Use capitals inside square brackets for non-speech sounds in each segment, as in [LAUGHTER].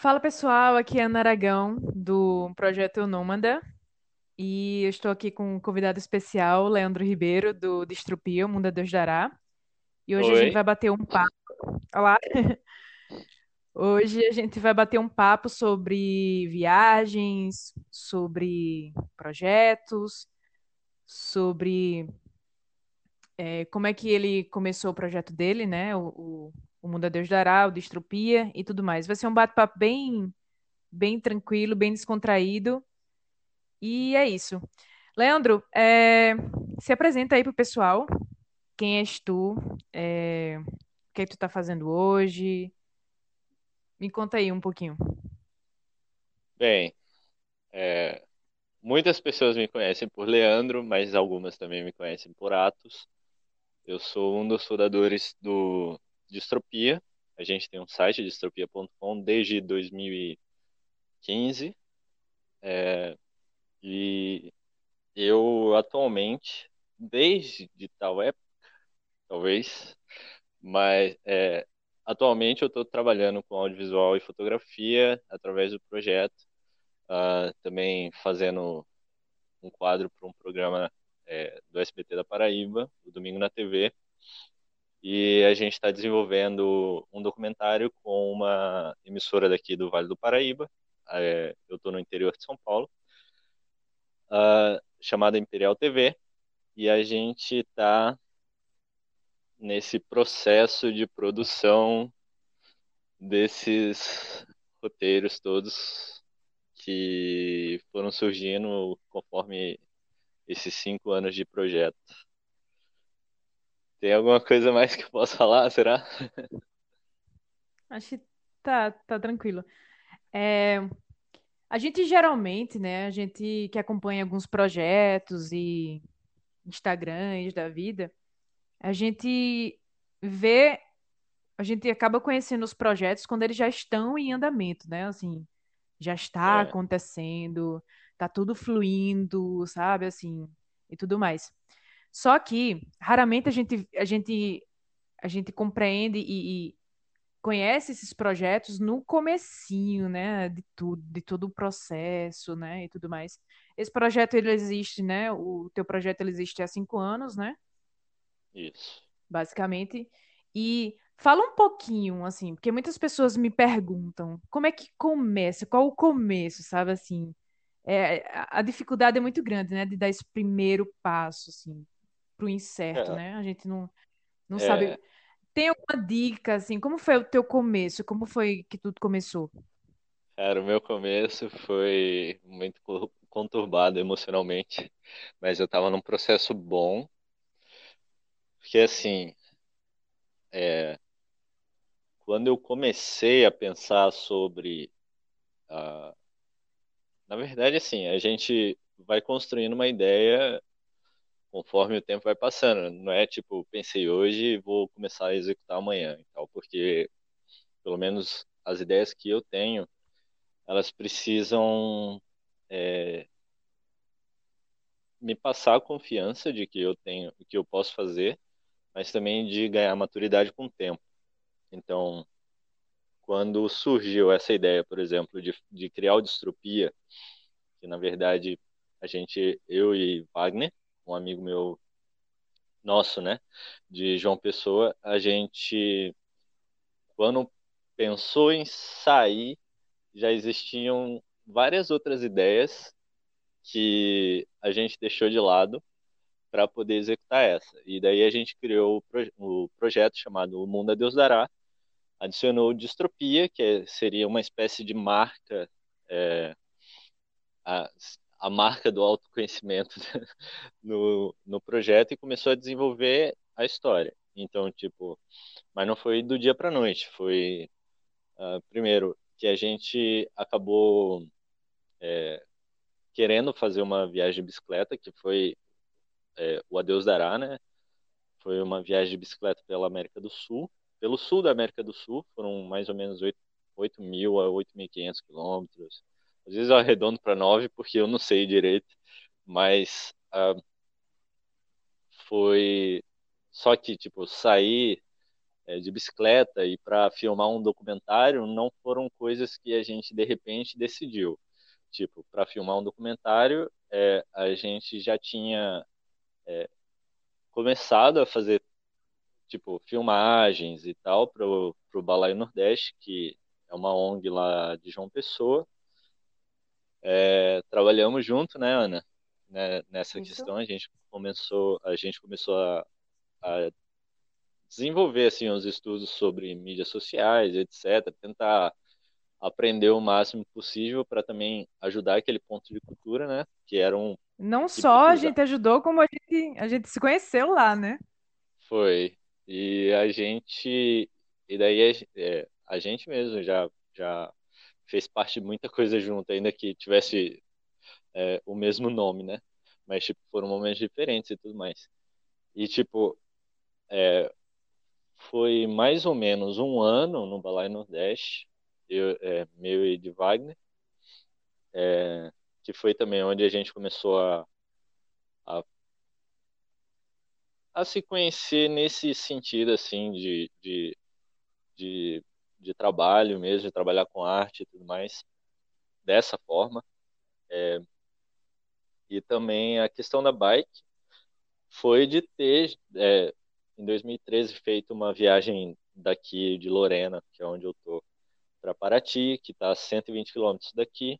Fala pessoal, aqui é Ana Aragão do Projeto Nômada e eu estou aqui com um convidado especial, Leandro Ribeiro do Distropia, o Mundo Deus Dará. E hoje a gente Oi, vai bater um papo. Olá! [LAUGHS] Hoje a gente vai bater um papo sobre viagens, sobre projetos, sobre eh, como é que ele começou o projeto dele, né? O, o, Mundo a Deus Dará, o Distropia e tudo mais. Vai ser um bate-papo bem, bem tranquilo, bem descontraído. E é isso. Leandro, é, se apresenta aí pro pessoal. Quem és tu? É, o que é que tu tá fazendo hoje? Me conta aí um pouquinho. bem, é, muitas pessoas me conhecem por Leandro, mas algumas também me conhecem por Atos. Eu sou um dos fundadores do Distropia. A gente tem um site, distropia.com, desde 2015. É, e eu atualmente, desde de tal época, talvez, mas é, atualmente eu estou trabalhando com audiovisual e fotografia através do projeto, ah, também fazendo um quadro para um programa é, do SBT da Paraíba, o Domingo na TV. E a gente está desenvolvendo um documentário com uma emissora daqui do Vale do Paraíba. É, eu estou no interior de São Paulo, uh, chamada Imperial TV. E a gente está nesse processo de produção desses roteiros todos que foram surgindo conforme esses cinco anos de projeto. Tem alguma coisa mais que eu possa falar, será? Acho que tá, tá tranquilo. É, a gente geralmente, né, a gente que acompanha alguns projetos e Instagrams da vida, a gente vê, a gente acaba conhecendo os projetos quando eles já estão em andamento, né? Assim, já está É, acontecendo, tá tudo fluindo, sabe, assim, e tudo mais. Só que raramente a gente a gente a gente compreende e, e conhece esses projetos no comecinho, né, de tudo, de todo o processo, né, e tudo mais. Esse projeto ele existe, né? O teu projeto ele existe há cinco anos, né? isso. Basicamente. E fala um pouquinho, assim, porque muitas pessoas me perguntam como é que começa, qual o começo, sabe, assim. É, a dificuldade é muito grande, né, de dar esse primeiro passo, assim, pro incerto, É, né? A gente não, não é, sabe. Tem alguma dica, assim, como foi o teu começo? Como foi que tudo começou? cara, o meu começo foi muito co- conturbado emocionalmente, mas eu estava num processo bom, porque assim, é, quando eu comecei a pensar sobre, ah, na verdade, assim, a gente vai construindo uma ideia conforme o tempo vai passando. Não é tipo, pensei hoje e vou começar a executar amanhã e tal, porque pelo menos as ideias que eu tenho, elas precisam é, me passar a confiança de que eu tenho, que eu posso fazer, mas também de ganhar maturidade com o tempo. Então, quando surgiu essa ideia, por exemplo, de, de criar o Distropia, que na verdade a gente, eu e Wagner, um amigo meu nosso, né, de João Pessoa, a gente, quando pensou em sair, já existiam várias outras ideias que a gente deixou de lado para poder executar essa. E daí a gente criou o, proje o projeto chamado O Mundo a Deus Dará, adicionou Distropia, que é, seria uma espécie de marca, é, a, a marca do autoconhecimento [LAUGHS] no, no projeto e começou a desenvolver a história. Então, tipo, mas não foi do dia para noite, foi uh, primeiro que a gente acabou é, querendo fazer uma viagem de bicicleta, que foi é, o Adeus Dará, né? Foi uma viagem de bicicleta pela América do Sul, pelo sul da América do Sul, foram mais ou menos 8, 8 mil a 8.500 quilômetros. Às vezes eu arredondo para 9, porque eu não sei direito, mas uh, foi só que, tipo, sair é, de bicicleta e para filmar um documentário não foram coisas que a gente de repente decidiu. Tipo, para filmar um documentário, é, a gente já tinha é, começado a fazer tipo filmagens e tal para o Balaio Nordeste, que é uma ONG lá de João Pessoa. É, trabalhamos junto, né, Ana? Né, nessa Isso. questão a gente começou a gente começou a, a desenvolver assim os estudos sobre mídias sociais, etc, tentar aprender o máximo possível para também ajudar aquele ponto de cultura, né? Que era um não só a gente ajudou, como a gente, a gente se conheceu lá, né? Foi. E a gente. E daí é, a gente mesmo já, já fez parte de muita coisa junto, ainda que tivesse é, o mesmo nome, né? Mas, tipo, foram momentos diferentes e tudo mais. E, tipo, é, foi mais ou menos um ano no Balai Nordeste, eu, é, meu e de Wagner. É, que foi também onde a gente começou a, a, a se conhecer nesse sentido, assim, de, de, de, de, trabalho mesmo, de trabalhar com arte e tudo mais, dessa forma. É, e também a questão da bike foi de ter, é, em 2013, feito uma viagem daqui de Lorena, que é onde eu tô, para Paraty, que está a 120 quilômetros daqui,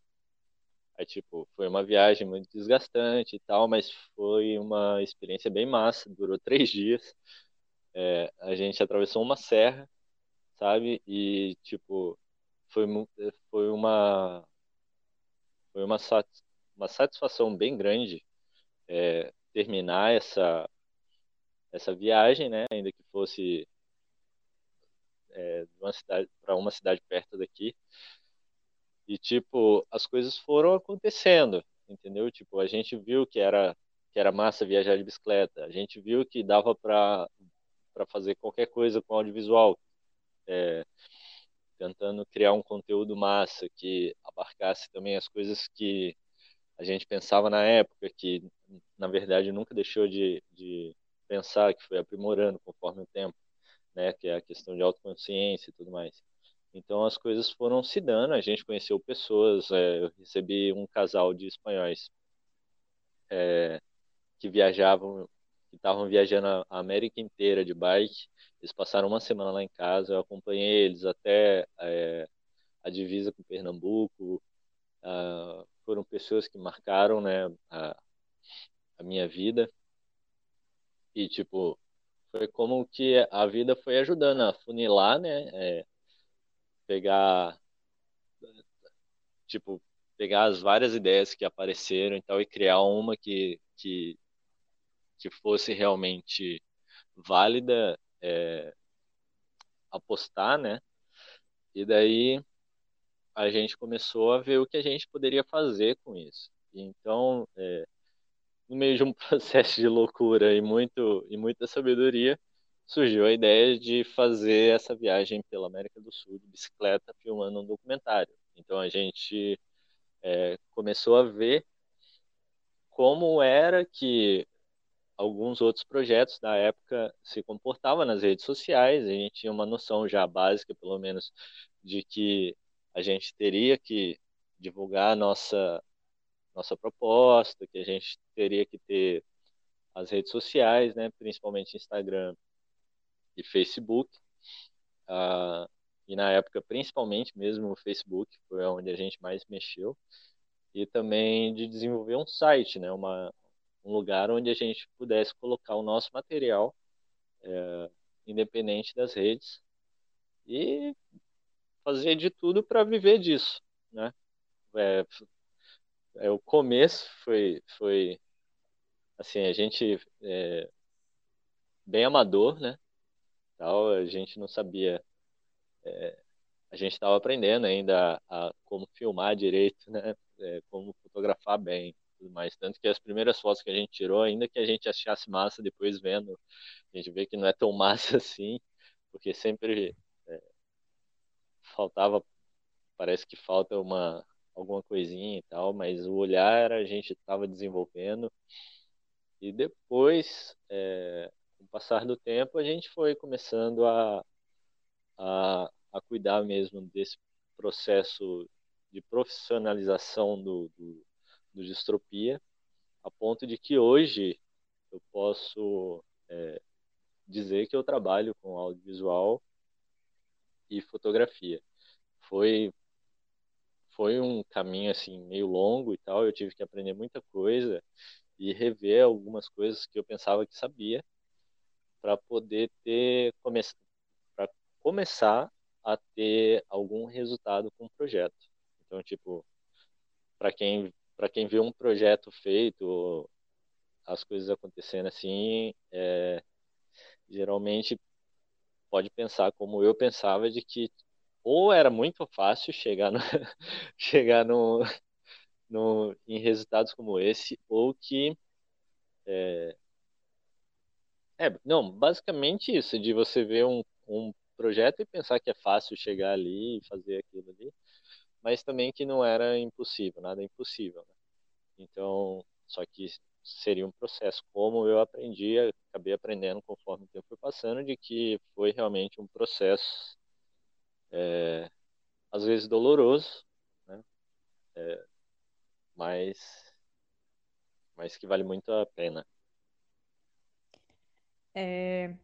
Aí, tipo, foi uma viagem muito desgastante e tal, mas foi uma experiência bem massa, durou três dias. É, a gente atravessou uma serra, sabe? E, tipo, foi, foi uma foi uma, uma satisfação bem grande é, terminar essa essa viagem, né? Ainda que fosse é, para uma cidade perto daqui, e, tipo, as coisas foram acontecendo, entendeu? Tipo, a gente viu que era, que era massa viajar de bicicleta, a gente viu que dava para fazer qualquer coisa com audiovisual, é, tentando criar um conteúdo massa que abarcasse também as coisas que a gente pensava na época, que na verdade nunca deixou de, de pensar, que foi aprimorando conforme o tempo, né? Que é a questão de autoconsciência e tudo mais. Então as coisas foram se dando, a gente conheceu pessoas, é, eu recebi um casal de espanhóis é, que viajavam, que estavam viajando a América inteira de bike. Eles passaram uma semana lá em casa, eu acompanhei eles até é, a divisa com Pernambuco. Ah, foram pessoas que marcaram né, a, a minha vida. E, tipo, foi como que a vida foi ajudando a funilar, né? É, pegar tipo pegar as várias ideias que apareceram e tal e criar uma que que, que fosse realmente válida é, apostar né e daí a gente começou a ver o que a gente poderia fazer com isso então é, no meio de um [LAUGHS] processo de loucura e muito e muita sabedoria surgiu a ideia de fazer essa viagem pela América do Sul de bicicleta filmando um documentário. Então a gente é, começou a ver como era que alguns outros projetos da época se comportavam nas redes sociais. A gente tinha uma noção já básica, pelo menos, de que a gente teria que divulgar nossa nossa proposta, que a gente teria que ter as redes sociais, né, principalmente Instagram e Facebook. Uh, e na época, principalmente mesmo o Facebook, foi onde a gente mais mexeu. E também de desenvolver um site, né? Uma, um lugar onde a gente pudesse colocar o nosso material, é, independente das redes, e fazer de tudo para viver disso, né? É, é, o começo foi, foi assim, a gente é, bem amador, né? tal, a gente não sabia. É, a gente estava aprendendo ainda a, a, como filmar direito, né? É, como fotografar bem, tudo mais. Tanto que as primeiras fotos que a gente tirou, ainda que a gente achasse massa depois vendo, a gente vê que não é tão [LAUGHS] massa assim, porque sempre é, faltava, parece que falta uma alguma coisinha e tal, mas o olhar a gente estava desenvolvendo e depois é, com o passar do tempo, a gente foi começando a, a, a cuidar mesmo desse processo de profissionalização do, do, do distropia, a ponto de que hoje eu posso é, dizer que eu trabalho com audiovisual e fotografia. Foi foi um caminho assim meio longo e tal, eu tive que aprender muita coisa e rever algumas coisas que eu pensava que sabia para poder ter come para começar a ter algum resultado com o projeto. Então, tipo, para quem para quem vê um projeto feito, as coisas acontecendo assim, é, geralmente pode pensar como eu pensava de que ou era muito fácil chegar no, [LAUGHS] chegar no, no, em resultados como esse, ou que é, é, não, basicamente isso, de você ver um, um projeto e pensar que é fácil chegar ali e fazer aquilo ali, mas também que não era impossível, nada impossível. Né? Então, só que seria um processo. Como eu aprendi, acabei aprendendo conforme o tempo foi passando, de que foi realmente um processo, é, às vezes doloroso, né? É, mas, mas que vale muito a pena. É,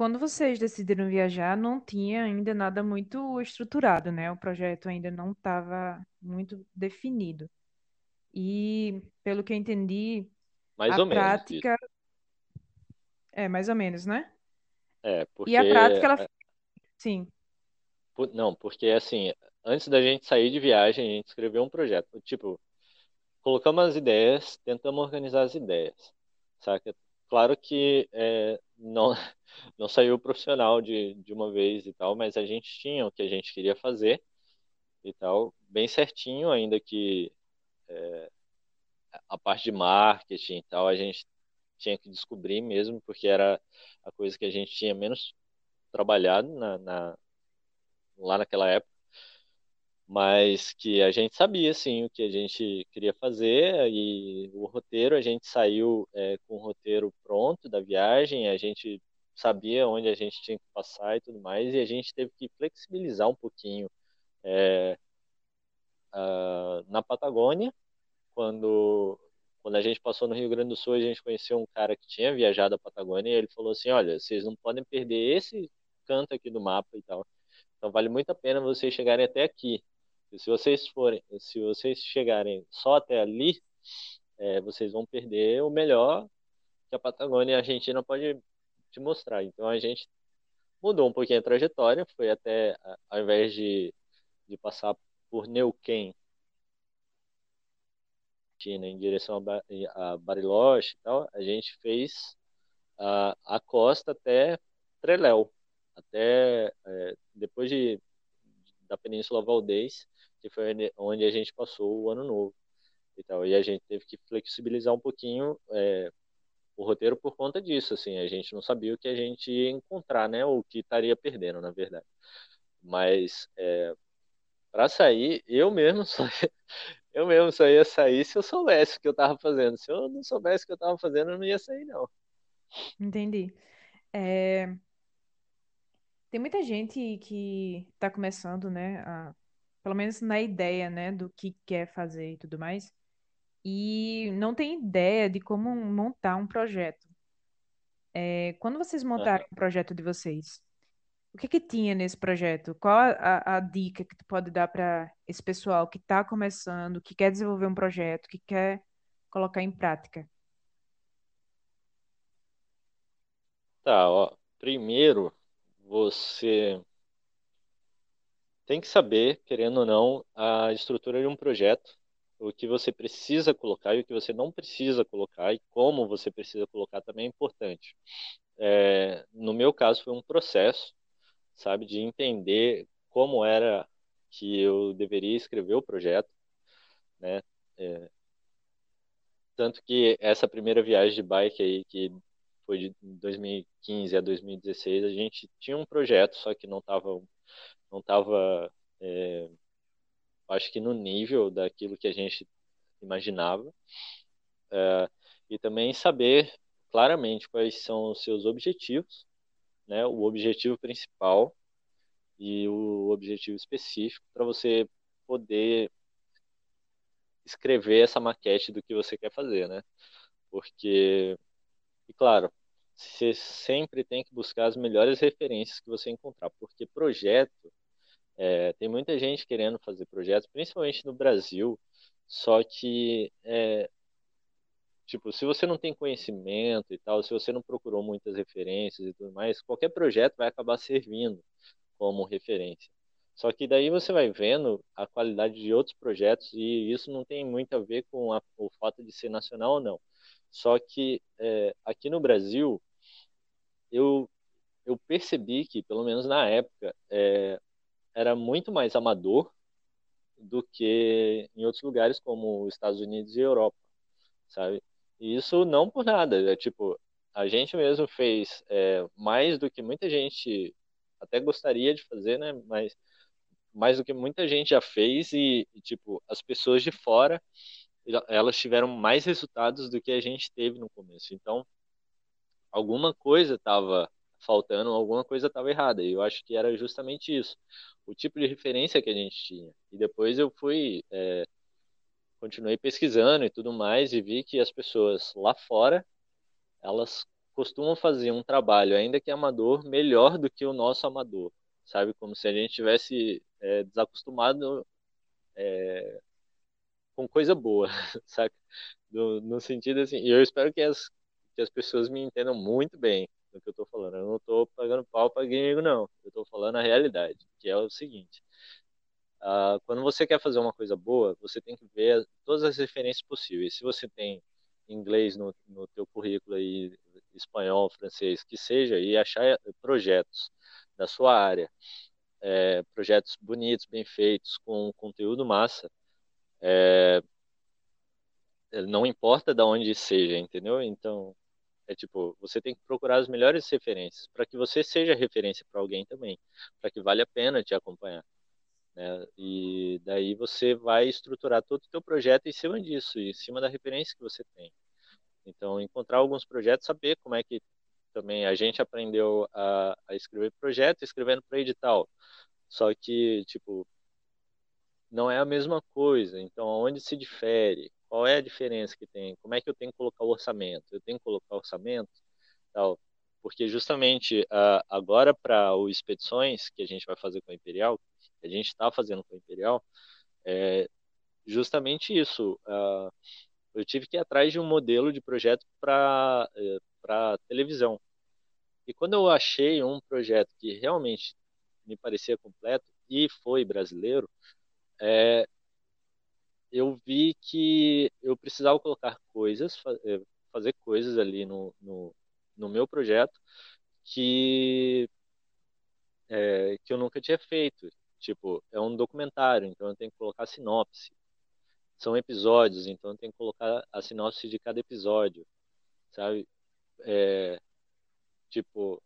quando vocês decidiram viajar, não tinha ainda nada muito estruturado, né? O projeto ainda não estava muito definido. E, pelo que eu entendi, Mais a ou menos isso. prática é mais ou menos, né? É, E a porque prática, ela, sim, Pu- Não, porque assim, antes da gente sair de viagem, a gente escreveu um projeto. Tipo, colocamos as ideias, tentamos organizar as ideias, saca? Claro que é, não, não saiu profissional de, de uma vez e tal, mas a gente tinha o que a gente queria fazer e tal, bem certinho, ainda que a parte de marketing e tal, a gente tinha que descobrir mesmo, porque era a coisa que a gente tinha menos trabalhado na, na- lá naquela época. mas que a gente sabia sim o que a gente queria fazer e o roteiro a gente saiu é, com o roteiro pronto da viagem, a gente sabia onde a gente tinha que passar e tudo mais e a gente teve que flexibilizar um pouquinho é, ah, na Patagônia quando quando a gente passou no Rio Grande do Sul a gente conheceu um cara que tinha viajado a Patagônia e ele falou assim, olha, vocês não podem perder esse canto aqui do mapa e tal. Então vale muito a pena vocês chegarem até aqui. E se vocês forem, se vocês chegarem só até ali, é, vocês vão perder o melhor que a Patagônia e a Argentina pode te mostrar. Então a gente mudou um pouquinho a trajetória, foi até, ao invés de, de passar por Neuquén, Argentina, em direção a, Ba- a Bariloche e tal, a gente fez a, a costa até Treléu, até é, depois de, da Península Valdez, que foi onde a gente passou o ano novo e tal. E a gente teve que flexibilizar um pouquinho é, o roteiro por conta disso, assim, a gente não sabia o que a gente ia encontrar, né, o que estaria perdendo, na verdade. Mas é, para sair, eu mesmo [LAUGHS] só eu mesmo só ia sair se eu soubesse o que eu estava fazendo. Se eu não soubesse o que eu estava fazendo, eu não ia sair, não. entendi. É, tem muita gente que está começando, né, a- pelo menos na ideia, né, do que quer fazer e tudo mais, e não tem ideia de como montar um projeto. É, quando vocês montaram o projeto de vocês, o que que tinha nesse projeto? Qual a, a- a dica que tu pode dar para esse pessoal que está começando, que quer desenvolver um projeto, que quer colocar em prática? Tá, ó. Primeiro, você tem que saber, querendo ou não, a estrutura de um projeto, o que você precisa colocar e o que você não precisa colocar e como você precisa colocar também é importante. É, no meu caso, foi um processo, sabe, de entender como era que eu deveria escrever o projeto, né? É, tanto que essa primeira viagem de bike aí, que foi de 2015 a 2016, a gente tinha um projeto, só que não estava não tava, é, acho que no nível daquilo que a gente imaginava. É, e também saber claramente quais são os seus objetivos, né? O objetivo principal e o objetivo específico para você poder escrever essa maquete do que você quer fazer, né? Porque, e claro, você sempre tem que buscar as melhores referências que você encontrar, porque projeto, é, tem muita gente querendo fazer projetos, principalmente no Brasil, só que, é, tipo, se você não tem conhecimento e tal, se você não procurou muitas referências e tudo mais, qualquer projeto vai acabar servindo como referência. Só que daí você vai vendo a qualidade de outros projetos e isso não tem muito a ver com a, o fato de ser nacional ou não. Só que é, aqui no Brasil, eu, eu percebi que, pelo menos na época, é, era muito mais amador do que em outros lugares como os Estados Unidos e Europa, sabe? E isso não por nada, é tipo, a gente mesmo fez é, mais do que muita gente até gostaria de fazer, né? Mas mais do que muita gente já fez e, e tipo, as pessoas de fora, elas tiveram mais resultados do que a gente teve no começo. Então, alguma coisa estava faltando, alguma coisa estava errada. E eu acho que era justamente isso, o tipo de referência que a gente tinha. E depois eu fui, é, continuei pesquisando e tudo mais e vi que as pessoas lá fora, elas costumam fazer um trabalho, ainda que amador, melhor do que o nosso amador, sabe? Como se a gente tivesse é, desacostumado é, com coisa boa, [LAUGHS] sabe? No, no, sentido assim, e eu espero que as, que as pessoas me entendam muito bem do que eu estou falando. Eu não estou pagando pau para gringo, não. Eu estou falando a realidade, que é o seguinte. Uh, quando você quer fazer uma coisa boa, você tem que ver todas as referências possíveis. Se você tem inglês no, no teu currículo aí, espanhol, francês, que seja, e achar projetos da sua área, é, projetos bonitos, bem feitos, com conteúdo massa, é, não importa de onde seja, entendeu? Então, é tipo, você tem que procurar as melhores referências para que você seja referência para alguém também, para que vale a pena te acompanhar. Né? E daí você vai estruturar todo o teu projeto em cima disso, em cima da referência que você tem. Então, encontrar alguns projetos, saber como é que também a gente aprendeu a, a escrever projeto, escrevendo para edital. Só que, tipo, não é a mesma coisa. Então, onde se difere? Qual é a diferença que tem? Como é que eu tenho que colocar o orçamento? Eu tenho que colocar orçamento? Tal. Porque justamente uh, agora para o expedições que a gente vai fazer com a Imperial, que a gente está fazendo com a Imperial, é justamente isso. Uh, eu tive que ir atrás de um modelo de projeto para para televisão. E quando eu achei um projeto que realmente me parecia completo e foi brasileiro, é, eu vi que eu precisava colocar coisas, é, fazer coisas ali no, no, no meu projeto que, é, que eu nunca tinha feito. Tipo, é um documentário, então eu tenho que colocar sinopse, são episódios, então tem que colocar a sinopse de cada episódio, sabe? É, tipo,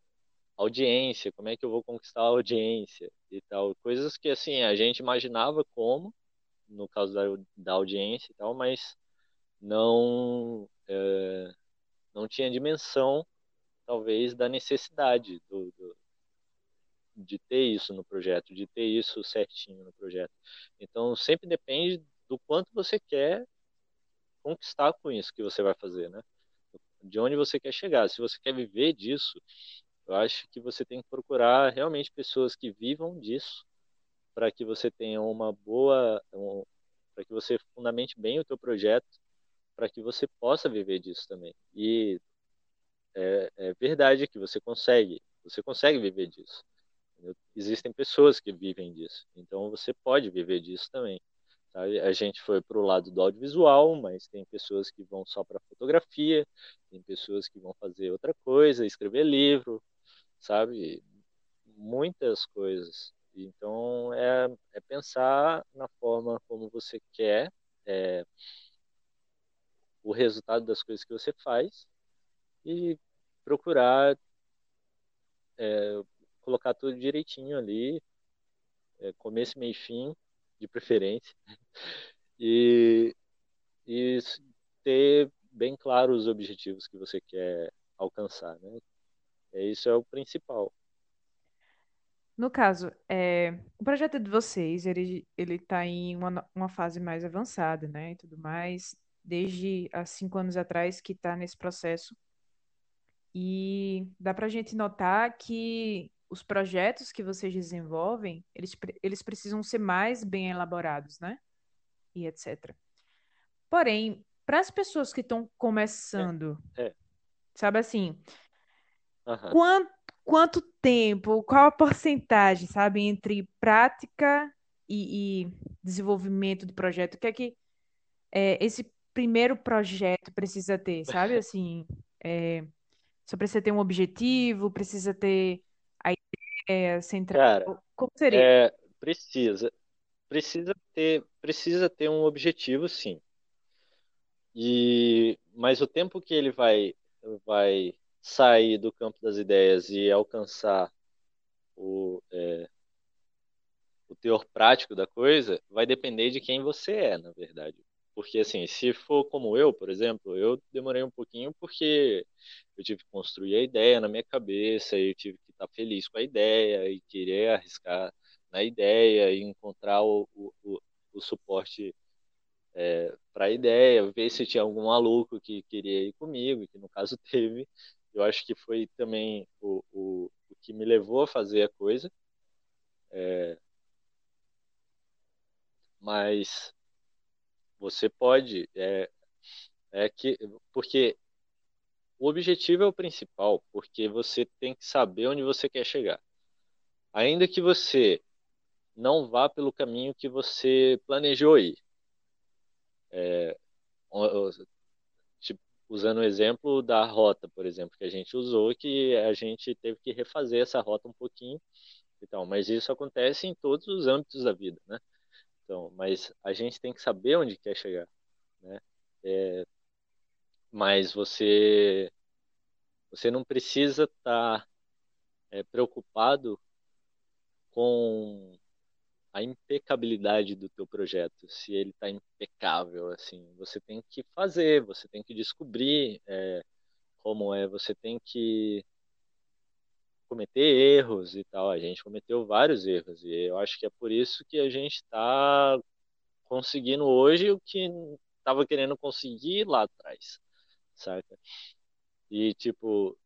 audiência, como é que eu vou conquistar a audiência e tal. Coisas que, assim, a gente imaginava como, no caso da, da audiência e tal, mas não, é, não tinha dimensão, talvez, da necessidade do, do, de ter isso no projeto, de ter isso certinho no projeto. Então, sempre depende do quanto você quer conquistar com isso que você vai fazer, né? De onde você quer chegar. Se você quer viver disso, eu acho que você tem que procurar realmente pessoas que vivam disso para que você tenha uma boa, um, para que você fundamente bem o teu projeto, para que você possa viver disso também. E é, é verdade que você consegue, você consegue viver disso. Existem pessoas que vivem disso, então você pode viver disso também. A gente foi para o lado do audiovisual, mas tem pessoas que vão só para fotografia, tem pessoas que vão fazer outra coisa, escrever livro, sabe? Muitas coisas. Então, é, é pensar na forma como você quer é, o resultado das coisas que você faz e procurar é, colocar tudo direitinho ali, é, começo, meio e fim, de preferência, [LAUGHS] e, e ter bem claro os objetivos que você quer alcançar, né? É, isso é o principal. No caso, é, o projeto de vocês, ele ele está em uma, uma fase mais avançada, né, e tudo mais, desde há cinco anos atrás que está nesse processo. E dá para a gente notar que os projetos que vocês desenvolvem, eles, eles precisam ser mais bem elaborados, né? E etc. Porém, para as pessoas que estão É, começando, é, sabe assim, quanto, quanto tempo, qual a porcentagem, sabe, entre prática e, e desenvolvimento do projeto? O que é que é, esse primeiro projeto precisa ter, sabe? Assim, é, só precisa ter um objetivo, precisa ter a ideia central. Cara, Como seria? é, precisa, precisa ter, precisa ter um objetivo, sim. E, mas o tempo que ele vai, vai sair do campo das ideias e alcançar o, é, o teor prático da coisa vai depender de quem você é, na verdade. Porque, assim, se for como eu, por exemplo, eu demorei um pouquinho porque eu tive que construir a ideia na minha cabeça, eu tive que estar feliz com a ideia e querer arriscar na ideia e encontrar o, o, o, o suporte para a ideia, ver se tinha algum maluco que queria ir comigo, que no caso [LAUGHS] teve. Eu acho que foi também o, o, o que me levou a fazer a coisa. Mas você pode, é, é que, porque o objetivo é o principal, porque você tem que saber onde você quer chegar. Ainda que você não vá pelo caminho que você planejou ir. Tipo, usando o exemplo da rota, por exemplo, que a gente usou, que a gente teve que refazer essa rota um pouquinho e tal, mas isso acontece em todos os âmbitos da vida, né? Então, mas a gente tem que saber onde quer chegar, né? É, mas você você não precisa estar é, preocupado com a impecabilidade do teu projeto, se ele está impecável, assim, você tem que fazer, você tem que descobrir é, como é, você tem que cometer erros e tal. A gente cometeu vários erros e eu acho que é por isso que a gente está conseguindo hoje o que estava querendo conseguir lá atrás, saca? E tipo,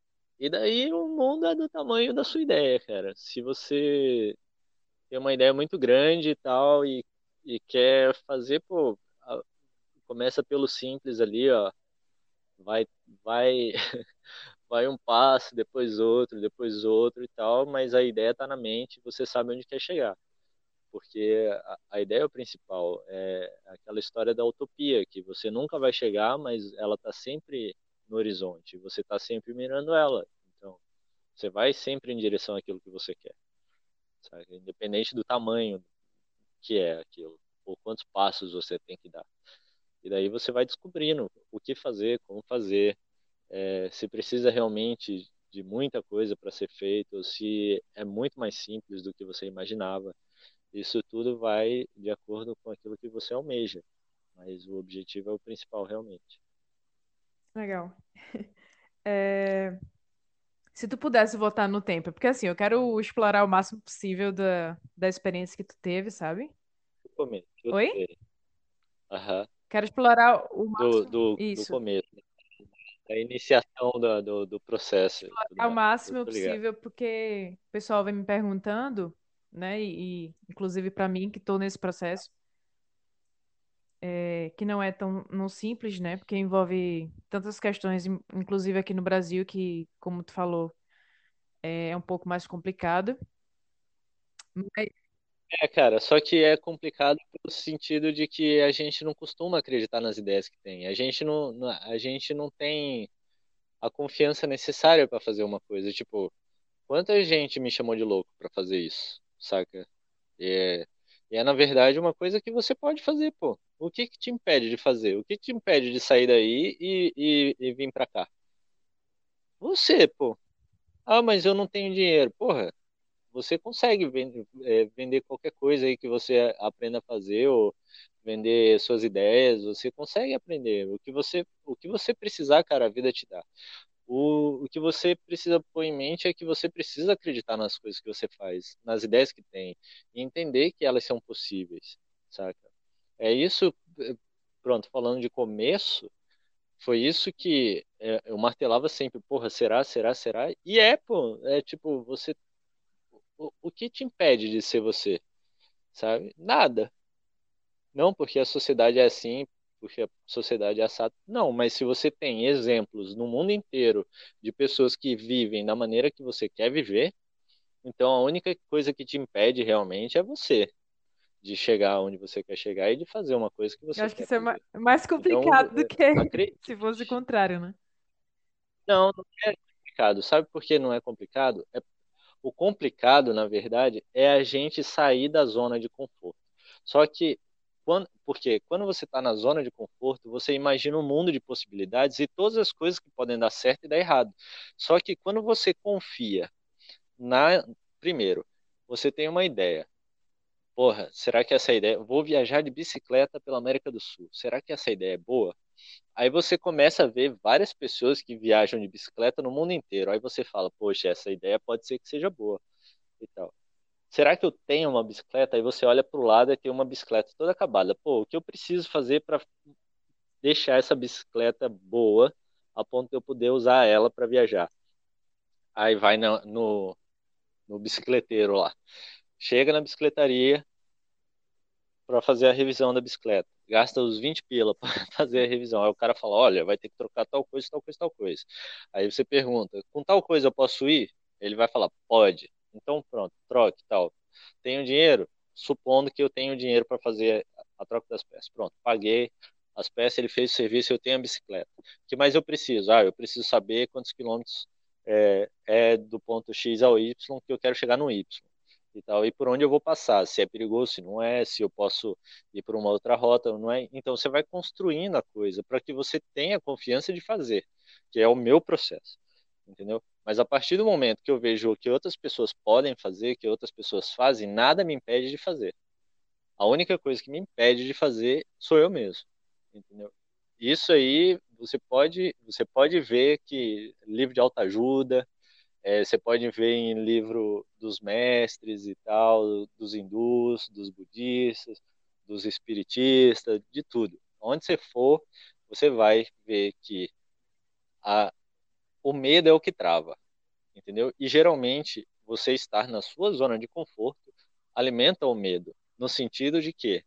e daí o mundo é do tamanho da sua ideia, cara. Se você tem uma ideia muito grande e tal e, e quer fazer, pô, a- começa pelo simples ali, ó. Vai, vai, [LAUGHS] vai um passo, depois outro, depois outro e tal, mas a ideia tá na mente, você sabe onde quer chegar. Porque a, a ideia é principal, é aquela história da utopia, que você nunca vai chegar, mas ela tá sempre no horizonte, você tá sempre mirando ela. Então, você vai sempre em direção àquilo que você quer, sabe? Independente do tamanho que é aquilo, ou quantos passos você tem que dar. E daí você vai descobrindo o que fazer, como fazer, é, se precisa realmente de muita coisa para ser feito, ou se é muito mais simples do que você imaginava. Isso tudo vai de acordo com aquilo que você almeja, mas o objetivo é o principal realmente. Legal. [LAUGHS] É, se tu pudesse voltar no tempo, porque assim, eu quero explorar o máximo possível da, da experiência que tu teve, sabe? Do começo, Oi? Aham. Quero explorar o Do, máximo. do, do Isso. começo, da iniciação do, do, do processo e mais. Eu máximo possível, porque o pessoal vem me perguntando, né? E, e, inclusive para mim, que estou nesse processo, é, que não é tão não simples, né? Porque envolve tantas questões, in- inclusive aqui no Brasil, que, como tu falou, é um pouco mais complicado. Mas, É, cara, só que é complicado pelo sentido de que a gente não costuma acreditar nas ideias que tem. A gente não, não- a gente não tem a confiança necessária para fazer uma coisa. Tipo, quanta gente me chamou de louco para fazer isso, saca? E é, e é, na verdade, uma coisa que você pode fazer, pô. O que que te impede de fazer? O que te impede de sair daí e, e, e vir pra cá? Você, pô. Ah, mas eu não tenho dinheiro. Porra, você consegue ven- é, vender qualquer coisa aí que você aprenda a fazer ou vender suas ideias, você consegue aprender. O que você, o que você precisar, cara, a vida te dá. O, o que você precisa pôr em mente é que você precisa acreditar nas coisas que você faz, nas ideias que tem, e entender que elas são possíveis, saca? É isso, pronto, falando de começo, foi isso que é, eu martelava sempre, porra, será, será, será? E é, pô, é tipo, você. O, o que te impede de ser você? Sabe? Nada. Não porque a sociedade é assim, porque a sociedade é assada. Não, mas se você tem exemplos no mundo inteiro de pessoas que vivem da maneira que você quer viver, então a única coisa que te impede realmente é você de chegar onde você quer chegar e de fazer uma coisa que você Eu acho que isso é fazer. mais Então, complicado do que [LAUGHS] se fosse o contrário, né? Não, não é complicado. Sabe por que não é complicado? É, o complicado, na verdade, é a gente sair da zona de conforto. Só que, quando, porque quando você está na zona de conforto, você imagina um mundo de possibilidades e todas as coisas que podem dar certo e dar errado. Só que quando você confia na. Primeiro, você tem uma ideia. Porra, será que essa ideia. Vou viajar de bicicleta pela América do Sul. Será que essa ideia é boa? Aí você começa a ver várias pessoas que viajam de bicicleta no mundo inteiro. Aí você fala, poxa, essa ideia pode ser que seja boa e tal. Será que eu tenho uma bicicleta? Aí você olha para o lado e tem uma bicicleta toda acabada. Pô, o que eu preciso fazer para deixar essa bicicleta boa a ponto de eu poder usar ela para viajar? Aí vai no, no, no bicicleteiro lá. Chega na bicicletaria para fazer a revisão da bicicleta. Gasta os 20 pila [LAUGHS] para fazer a revisão. Aí o cara fala: Olha, vai ter que trocar tal coisa, tal coisa, tal coisa. Aí você pergunta: Com tal coisa eu posso ir? Ele vai falar: Pode. Então pronto, troque tal. Tenho dinheiro? Supondo que eu tenho dinheiro para fazer a troca das peças. Pronto, paguei as peças, ele fez o serviço, eu tenho a bicicleta. O que mais eu preciso? Ah, eu preciso saber quantos quilômetros é, é do ponto X ao Y que eu quero chegar no Y e tal, e por onde eu vou passar, se é perigoso, se não é, se eu posso ir por uma outra rota, não é. Então você vai construindo a coisa para que você tenha confiança de fazer, que é o meu processo, entendeu? Mas a partir do momento que eu vejo que outras pessoas podem fazer, que outras pessoas fazem, nada me impede de fazer. A única coisa que me impede de fazer sou eu mesmo, entendeu? Isso aí você pode você pode ver que livro de autoajuda, é, você pode ver em livro dos mestres e tal, dos hindus, dos budistas, dos espiritistas, de tudo. Onde você for, você vai ver que a, o medo é o que trava, entendeu? E geralmente você estar na sua zona de conforto alimenta o medo, no sentido de que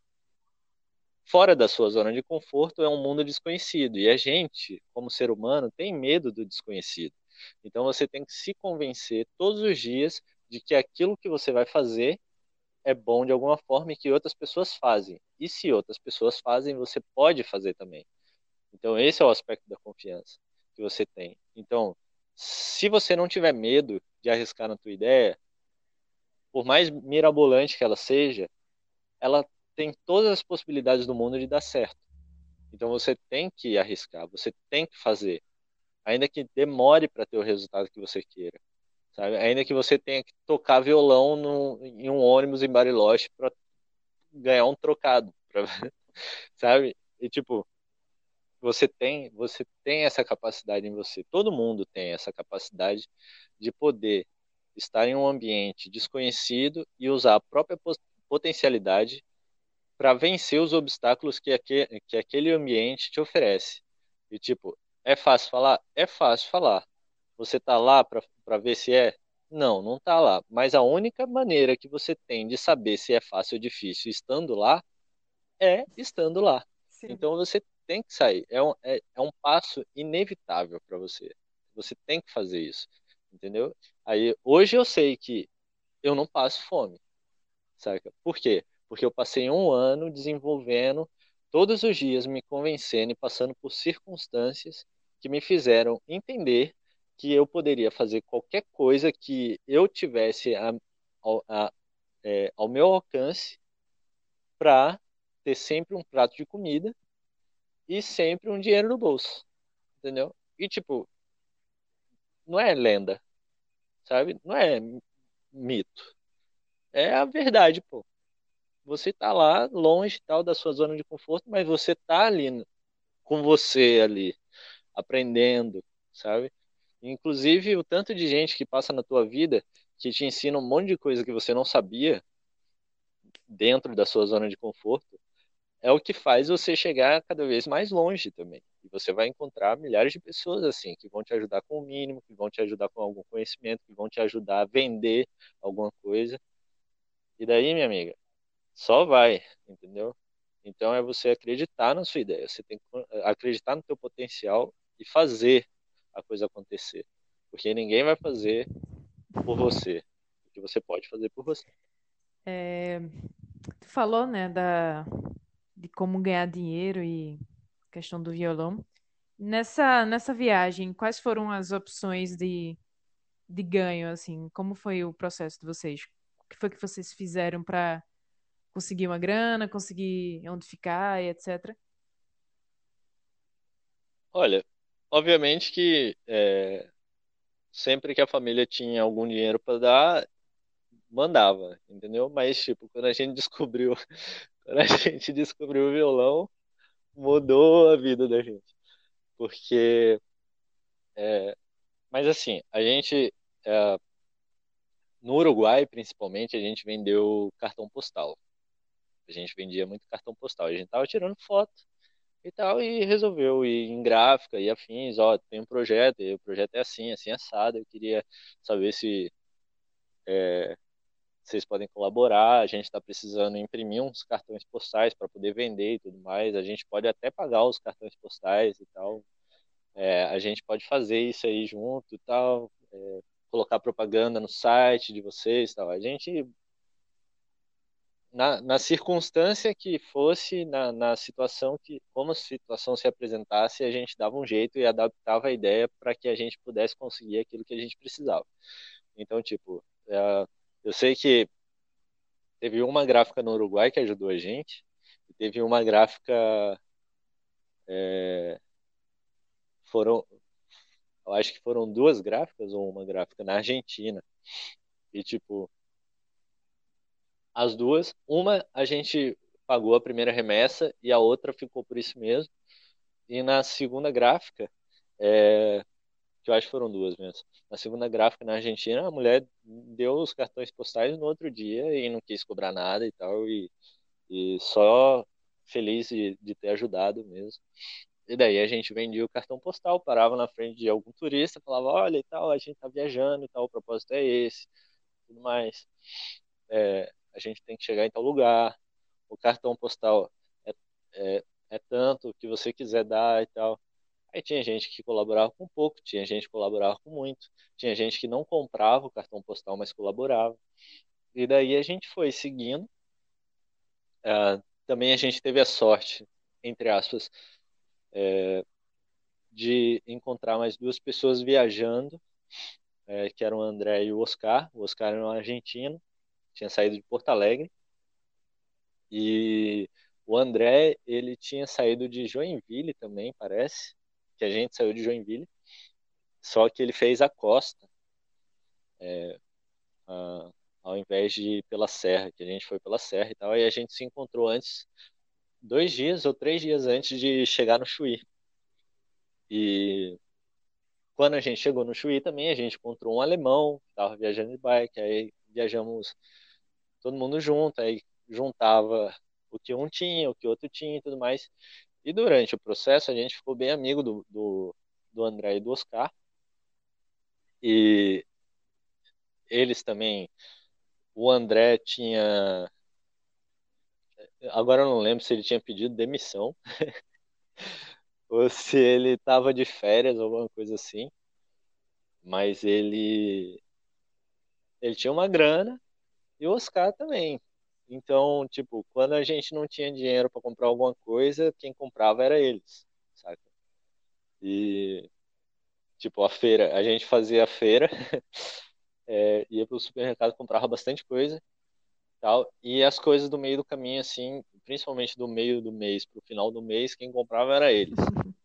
fora da sua zona de conforto é um mundo desconhecido e a gente, como ser humano, tem medo do desconhecido. Então você tem que se convencer todos os dias de que aquilo que você vai fazer é bom de alguma forma e que outras pessoas fazem. E se outras pessoas fazem, você pode fazer também. Então esse é o aspecto da confiança que você tem. Então, se você não tiver medo de arriscar na tua ideia, por mais mirabolante que ela seja, ela tem todas as possibilidades do mundo de dar certo. Então você tem que arriscar, você tem que fazer ainda que demore para ter o resultado que você queira. Sabe? Ainda que você tenha que tocar violão no, em um ônibus em Bariloche para ganhar um trocado, pra, [LAUGHS] sabe? E tipo, você tem, você tem essa capacidade em você. Todo mundo tem essa capacidade de poder estar em um ambiente desconhecido e usar a própria potencialidade para vencer os obstáculos que aquele, que aquele ambiente te oferece. E tipo, é fácil falar? É fácil falar. Você tá lá para ver se é? Não, não tá lá. Mas a única maneira que você tem de saber se é fácil ou difícil estando lá é estando lá. Sim. Então você tem que sair. É um, é, é um passo inevitável para você. Você tem que fazer isso. Entendeu? Aí hoje eu sei que eu não passo fome. Saca? Por quê? Porque eu passei um ano desenvolvendo todos os dias me convencendo e passando por circunstâncias que me fizeram entender que eu poderia fazer qualquer coisa que eu tivesse a, a, a, é, ao meu alcance para ter sempre um prato de comida e sempre um dinheiro no bolso, entendeu? E tipo, não é lenda, sabe? Não é mito. É a verdade, pô você tá lá longe tal da sua zona de conforto, mas você tá ali com você ali aprendendo, sabe? Inclusive, o tanto de gente que passa na tua vida que te ensina um monte de coisa que você não sabia dentro da sua zona de conforto, é o que faz você chegar cada vez mais longe também. E você vai encontrar milhares de pessoas assim, que vão te ajudar com o mínimo, que vão te ajudar com algum conhecimento, que vão te ajudar a vender alguma coisa. E daí, minha amiga, só vai, entendeu? Então é você acreditar na sua ideia, você tem que acreditar no teu potencial e fazer a coisa acontecer. Porque ninguém vai fazer por você o que você pode fazer por você. É, tu falou, né, da, de como ganhar dinheiro e questão do violão. Nessa, nessa viagem, quais foram as opções de, de ganho, assim? Como foi o processo de vocês? O que foi que vocês fizeram para conseguir uma grana, conseguir onde ficar e etc? Olha, obviamente que é, sempre que a família tinha algum dinheiro para dar, mandava, entendeu? Mas, tipo, quando a gente [LAUGHS] descobriu, quando a gente descobriu o violão, mudou a vida da gente. Porque, é, mas assim, a gente, é, no Uruguai, principalmente, a gente vendeu cartão postal. A gente vendia muito cartão postal. A gente tava tirando foto e tal, e resolveu ir em gráfica e afins, ó, tem um projeto, e o projeto é assim, assim, assado, eu queria saber se é, vocês podem colaborar, a gente está precisando imprimir uns cartões postais para poder vender e tudo mais, a gente pode até pagar os cartões postais e tal, é, a gente pode fazer isso aí junto e tal, é, colocar propaganda no site de vocês e tal, a gente na, na circunstância que fosse, na, na situação que, como a situação se apresentasse, a gente dava um jeito e adaptava a ideia para que a gente pudesse conseguir aquilo que a gente precisava. Então, tipo, é, eu sei que teve uma gráfica no Uruguai que ajudou a gente, e teve uma gráfica. É, foram, eu acho que foram duas gráficas ou uma gráfica na Argentina. E, tipo, as duas. Uma a gente pagou a primeira remessa e a outra ficou por isso mesmo. E na segunda gráfica, é, que eu acho que foram duas mesmo. Na segunda gráfica na Argentina, a mulher deu os cartões postais no outro dia e não quis cobrar nada e tal, e, e só feliz de, de ter ajudado mesmo. E daí a gente vendia o cartão postal, parava na frente de algum turista, falava, olha e tal, a gente tá viajando e tal, o propósito é esse, tudo mais. É, a gente tem que chegar em tal lugar, o cartão postal é, é, é tanto que você quiser dar e tal. Aí tinha gente que colaborava com pouco, tinha gente que colaborava com muito, tinha gente que não comprava o cartão postal, mas colaborava. E daí a gente foi seguindo. Uh, também a gente teve a sorte, entre aspas, é, de encontrar mais duas pessoas viajando, é, que eram o André e o Oscar. O Oscar era um argentino, tinha saído de Porto Alegre. E o André, ele tinha saído de Joinville também, parece, que a gente saiu de Joinville. Só que ele fez a costa, é, a, ao invés de ir pela serra, que a gente foi pela serra e tal. E a gente se encontrou antes, dois dias ou três dias antes de chegar no Chuí. E quando a gente chegou no Chuí também, a gente encontrou um alemão que estava viajando de bike, aí viajamos todo mundo junto, aí juntava o que um tinha, o que outro tinha e tudo mais. E durante o processo a gente ficou bem amigo do, do, do André e do Oscar. E eles também. O André tinha. Agora eu não lembro se ele tinha pedido demissão [LAUGHS] ou se ele estava de férias alguma coisa assim. Mas ele. Ele tinha uma grana e o Oscar também. Então, tipo, quando a gente não tinha dinheiro para comprar alguma coisa, quem comprava era eles, saca? E, tipo, a feira, a gente fazia a feira, [LAUGHS] é, ia pro supermercado, comprava bastante coisa, tal, e as coisas do meio do caminho, assim, principalmente do meio do mês pro final do mês, quem comprava era eles? [LAUGHS]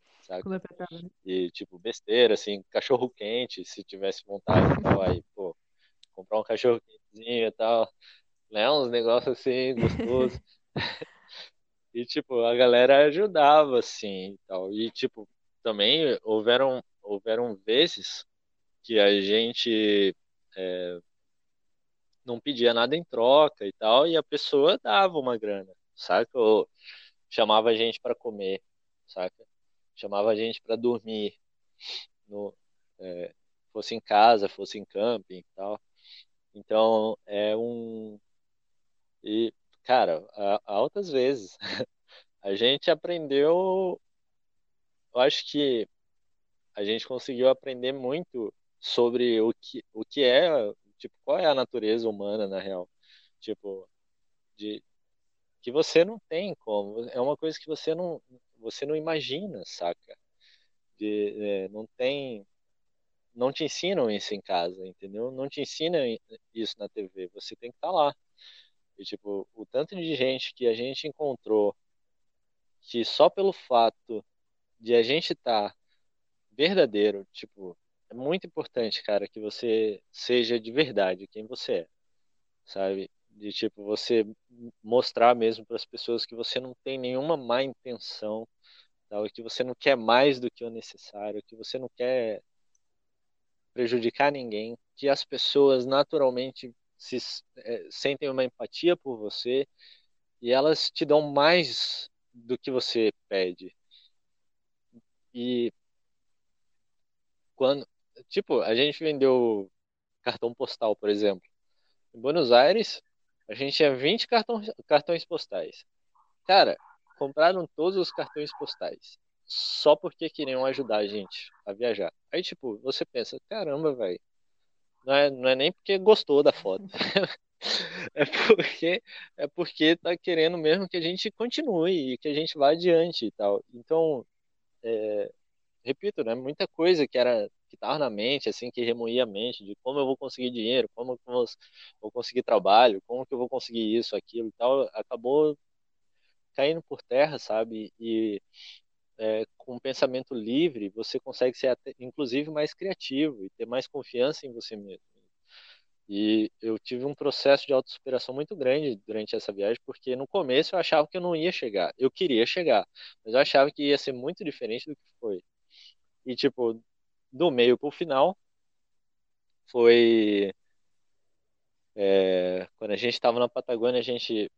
Né? E, tipo, besteira, assim, cachorro quente, se tivesse vontade tal, aí, pô, comprar um cachorro quentezinho e tal, né? Uns negócios assim, gostosos. [LAUGHS] e, tipo, a galera ajudava, assim, e tal. E, tipo, também houveram, houveram vezes que a gente é, não pedia nada em troca e tal, e a pessoa dava uma grana, saca? Ou chamava a gente para comer, saca? Chamava a gente para dormir, no, é, fosse em casa, fosse em camping e tal. Então, é um. E, cara, altas vezes. [LAUGHS] a gente aprendeu. Eu acho que a gente conseguiu aprender muito sobre o que, o que é, tipo, qual é a natureza humana na real. Tipo, de que você não tem como, é uma coisa que você não você não imagina, saca? De, é, não tem não te ensinam isso em casa, entendeu? Não te ensinam isso na TV, você tem que estar tá lá. E tipo, o tanto de gente que a gente encontrou que só pelo fato de a gente estar tá verdadeiro, tipo, é muito importante, cara, que você seja de verdade quem você é, sabe? De tipo, você mostrar mesmo para as pessoas que você não tem nenhuma má intenção, tal, que você não quer mais do que o necessário, que você não quer prejudicar ninguém, que as pessoas naturalmente se é, sentem uma empatia por você e elas te dão mais do que você pede. E quando tipo, a gente vendeu cartão postal, por exemplo. Em Buenos Aires, a gente tinha 20 cartões, cartões postais. Cara, compraram todos os cartões postais só porque queriam ajudar a gente a viajar. Aí, tipo, você pensa, caramba, velho, não é, não é nem porque gostou da foto. [LAUGHS] é porque é porque tá querendo mesmo que a gente continue e que a gente vá adiante e tal. Então, é, repito, né, muita coisa que era que estava na mente, assim, que remoía a mente de como eu vou conseguir dinheiro, como eu vou conseguir trabalho, como que eu vou conseguir isso, aquilo e tal, acabou caindo por terra, sabe? E é, com um pensamento livre, você consegue ser, até, inclusive, mais criativo e ter mais confiança em você mesmo. E eu tive um processo de autossuperação muito grande durante essa viagem, porque no começo eu achava que eu não ia chegar. Eu queria chegar, mas eu achava que ia ser muito diferente do que foi. E, tipo, do meio para o final foi é, quando a gente estava na Patagônia, a gente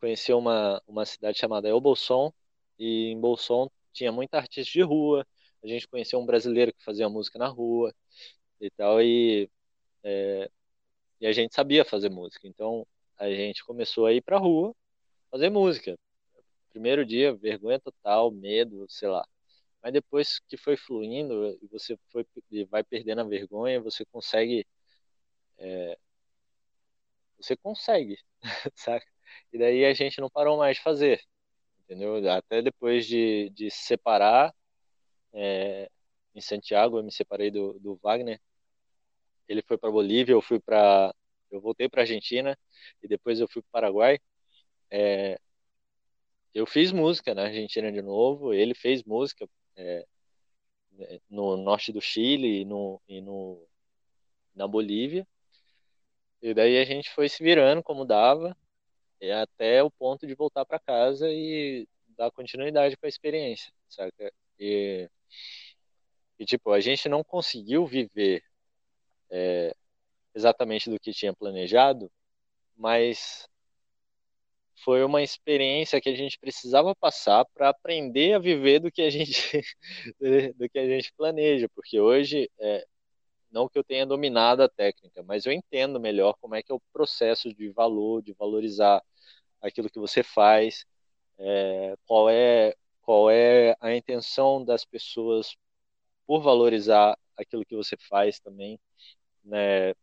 conheceu uma, uma cidade chamada El Bolson, e em Bolson tinha muita artista de rua, a gente conheceu um brasileiro que fazia música na rua e tal, e, é, e a gente sabia fazer música, então a gente começou a ir pra rua fazer música. Primeiro dia, vergonha total, medo, sei lá. Mas depois que foi fluindo, você foi, vai perdendo a vergonha, você consegue. É, você consegue, [LAUGHS] saca? E daí a gente não parou mais de fazer, entendeu? Até depois de, de se separar, é, em Santiago, eu me separei do, do Wagner. Ele foi para Bolívia, eu fui para, eu voltei para Argentina e depois eu fui para Paraguai. É, eu fiz música na Argentina de novo, ele fez música é, no norte do Chile e, no, e no, na Bolívia. E daí a gente foi se virando como dava, até o ponto de voltar para casa e dar continuidade com a experiência, saca? E, e tipo, a gente não conseguiu viver é, exatamente do que tinha planejado, mas foi uma experiência que a gente precisava passar para aprender a viver do que a gente [LAUGHS] do que a gente planeja, porque hoje é, não que eu tenha dominado a técnica, mas eu entendo melhor como é que é o processo de valor, de valorizar aquilo que você faz, é, qual é qual é a intenção das pessoas por valorizar aquilo que você faz também, né?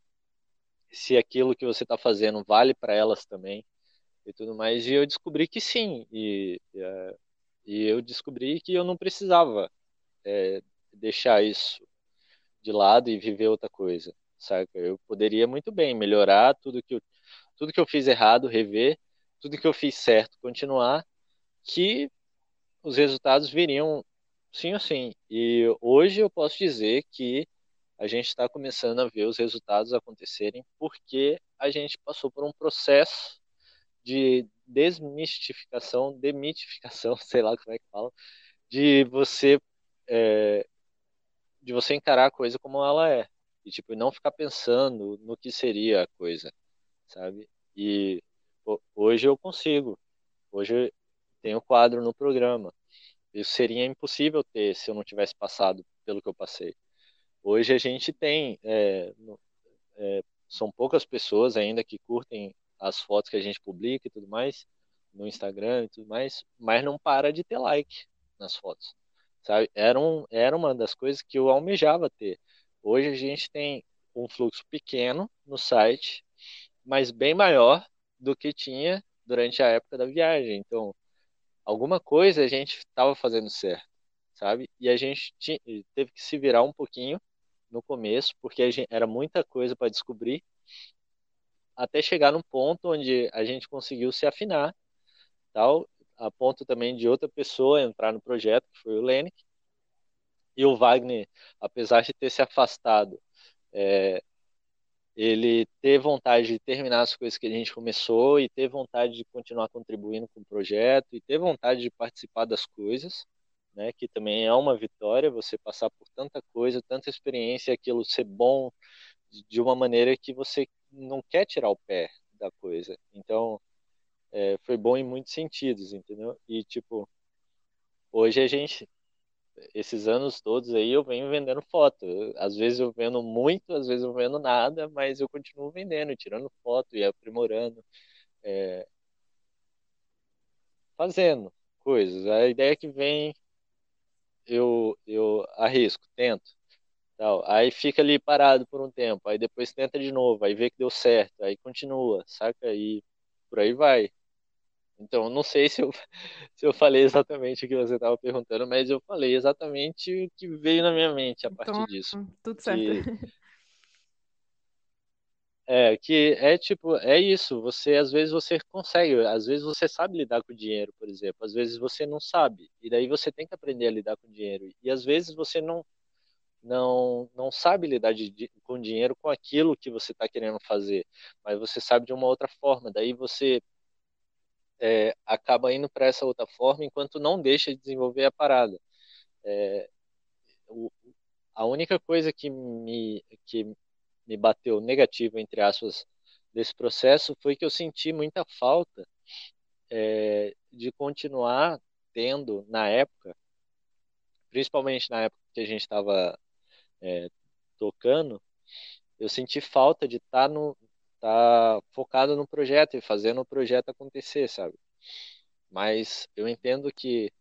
Se aquilo que você está fazendo vale para elas também e tudo mais. E eu descobri que sim. E, é, e eu descobri que eu não precisava é, deixar isso de lado e viver outra coisa, sabe? Eu poderia muito bem melhorar tudo que eu, tudo que eu fiz errado, rever, tudo que eu fiz certo, continuar, que os resultados viriam sim ou sim. E hoje eu posso dizer que a gente está começando a ver os resultados acontecerem porque a gente passou por um processo de desmistificação, demitificação, [LAUGHS] sei lá como é que fala, de você é, de você encarar a coisa como ela é, e tipo não ficar pensando no que seria a coisa, sabe? E hoje eu consigo. Hoje tenho quadro no programa. Isso seria impossível ter se eu não tivesse passado pelo que eu passei. Hoje a gente tem, é, é, são poucas pessoas ainda que curtem as fotos que a gente publica e tudo mais no Instagram e tudo mais, mas não para de ter like nas fotos, sabe? Era, um, era uma das coisas que eu almejava ter. Hoje a gente tem um fluxo pequeno no site, mas bem maior do que tinha durante a época da viagem. Então, alguma coisa a gente estava fazendo certo, sabe? E a gente tinha, teve que se virar um pouquinho no começo, porque gente, era muita coisa para descobrir, até chegar num ponto onde a gente conseguiu se afinar, tal, a ponto também de outra pessoa entrar no projeto, que foi o Lenick, e o Wagner, apesar de ter se afastado, é, ele ter vontade de terminar as coisas que a gente começou e ter vontade de continuar contribuindo com o projeto e ter vontade de participar das coisas, né, que também é uma vitória você passar por tanta coisa, tanta experiência, aquilo ser bom de uma maneira que você não quer tirar o pé da coisa. Então, é, foi bom em muitos sentidos, entendeu? E tipo, hoje a gente esses anos todos aí eu venho vendendo foto. Às vezes eu vendo muito, às vezes eu vendo nada, mas eu continuo vendendo, tirando foto e aprimorando, é, fazendo coisas. A ideia que vem, eu, eu arrisco, tento. Tal. Aí fica ali parado por um tempo, aí depois tenta de novo, aí vê que deu certo, aí continua, saca? E por aí vai. Então, não sei se eu, [LAUGHS] se eu falei exatamente o que você estava perguntando, mas eu falei exatamente o que veio na minha mente a partir Então, disso. tudo certo. Que [LAUGHS] é que é tipo, é isso, você às vezes você consegue, às vezes você sabe lidar com dinheiro, por exemplo, às vezes você não sabe, e daí você tem que aprender a lidar com dinheiro. E às vezes você não não não sabe lidar de, com dinheiro com aquilo que você está querendo fazer, mas você sabe de uma outra forma. Daí você é, acaba indo para essa outra forma enquanto não deixa de desenvolver a parada. É, o, a única coisa que me, que me bateu negativo, entre aspas, desse processo foi que eu senti muita falta é, de continuar tendo, na época, principalmente na época que a gente estava é, tocando, eu senti falta de estar tá no, tá focado no projeto e fazendo o projeto acontecer, sabe? Mas eu entendo que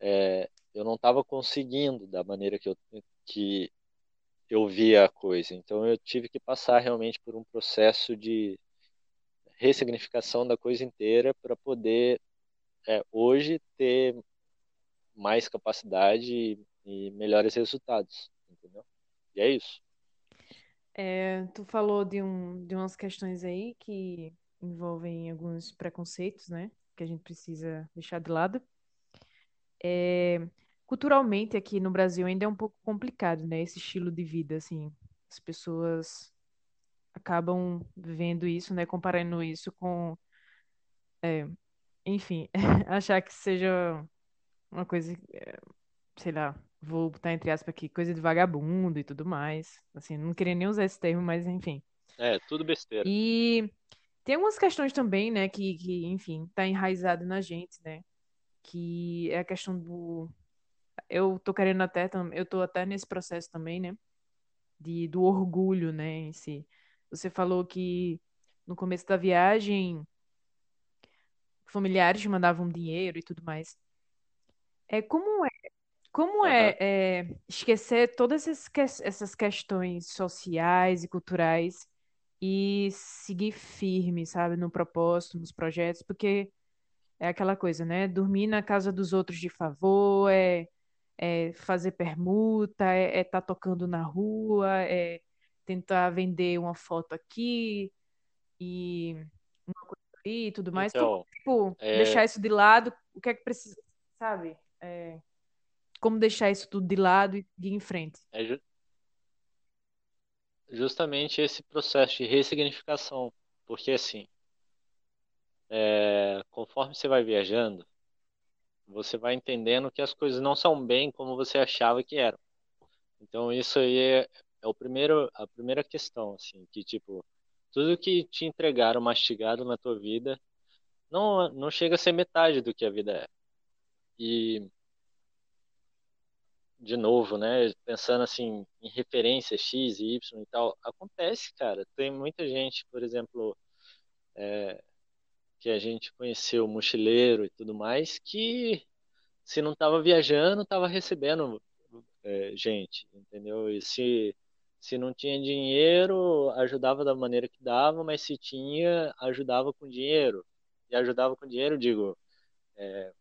é, eu não estava conseguindo da maneira que eu, que eu via a coisa. Então eu tive que passar realmente por um processo de ressignificação da coisa inteira para poder é, hoje ter mais capacidade e, e melhores resultados, entendeu? E é isso. É, tu falou de, um, de umas questões aí que envolvem alguns preconceitos, né? Que a gente precisa deixar de lado. É, culturalmente aqui no Brasil ainda é um pouco complicado, né? Esse estilo de vida, assim. As pessoas acabam vendo isso, né? Comparando isso com, é, enfim, [LAUGHS] achar que seja uma coisa, é, sei lá, vou botar entre aspas aqui, coisa de vagabundo e tudo mais. Assim, não queria nem usar esse termo, mas enfim. É, tudo besteira. E tem algumas questões também, né, que, que enfim, tá enraizado na gente, né? Que é a questão do. Eu tô querendo até, eu tô até nesse processo também, né? De, do orgulho, né, em si. Você falou que no começo da viagem familiares mandavam dinheiro e tudo mais. É como é como é, é, esquecer todas essas questões sociais e culturais e seguir firme, sabe, no propósito, nos projetos, porque é aquela coisa, né? Dormir na casa dos outros de favor, é, é fazer permuta, é estar é tá tocando na rua, é tentar vender uma foto aqui e uma coisa ali e tudo mais. Então, tipo, é... deixar isso de lado, o que é que precisa, sabe? É como deixar isso tudo de lado e seguir em frente. É ju justamente esse processo de ressignificação, porque assim, é, conforme você vai viajando, você vai entendendo que as coisas não são bem como você achava que eram. Então isso aí é, é o primeiro, a primeira questão, assim, que tipo, tudo que te entregaram mastigado na tua vida não, não chega a ser metade do que a vida é. E, de novo, né, pensando assim em referência X e Y e tal, acontece, cara. Tem muita gente, por exemplo, é, que a gente conheceu, mochileiro e tudo mais, que se não estava viajando, estava recebendo é, gente, entendeu? E se, se não tinha dinheiro, ajudava da maneira que dava, mas se tinha, ajudava com dinheiro. E ajudava com dinheiro, digo, é,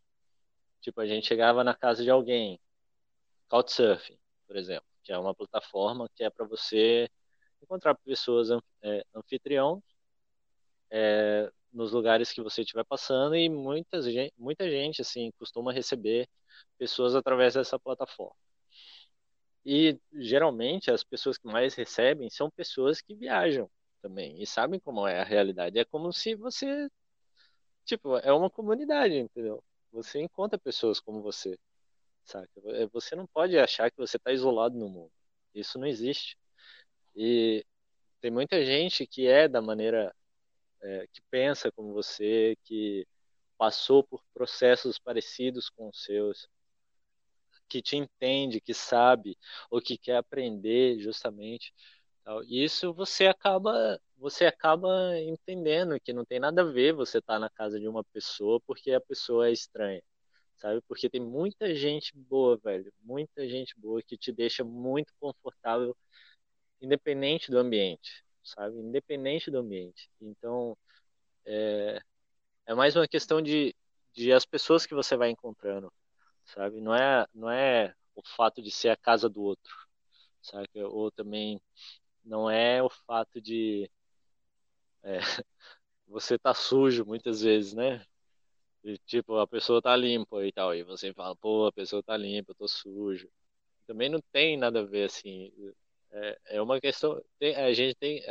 tipo, a gente chegava na casa de alguém, Couchsurfing, por exemplo, que é uma plataforma que é para você encontrar pessoas é, anfitrião é, nos lugares que você estiver passando e muitas, muita gente assim costuma receber pessoas através dessa plataforma. E geralmente as pessoas que mais recebem são pessoas que viajam também e sabem como é a realidade. É como se você, tipo, é uma comunidade, entendeu? Você encontra pessoas como você, saca? É, você não pode achar que você está isolado no mundo. Isso não existe. E tem muita gente que é da maneira é, que pensa como você, que passou por processos parecidos com os seus, que te entende, que sabe, ou que quer aprender justamente. Isso você acaba você acaba entendendo que não tem nada a ver você estar tá na casa de uma pessoa porque a pessoa é estranha, sabe? Porque tem muita gente boa, velho, muita gente boa que te deixa muito confortável, independente do ambiente, sabe? Independente do ambiente. Então, é, é mais uma questão de, de as pessoas que você vai encontrando, sabe? Não é, não é o fato de ser a casa do outro, sabe? Ou também não é o fato de é, [LAUGHS] você tá sujo muitas vezes, né? E, tipo, a pessoa tá limpa e tal, e você fala, pô, a pessoa tá limpa, eu tô sujo. Também não tem nada a ver assim. É, é uma questão. Tem, a gente tem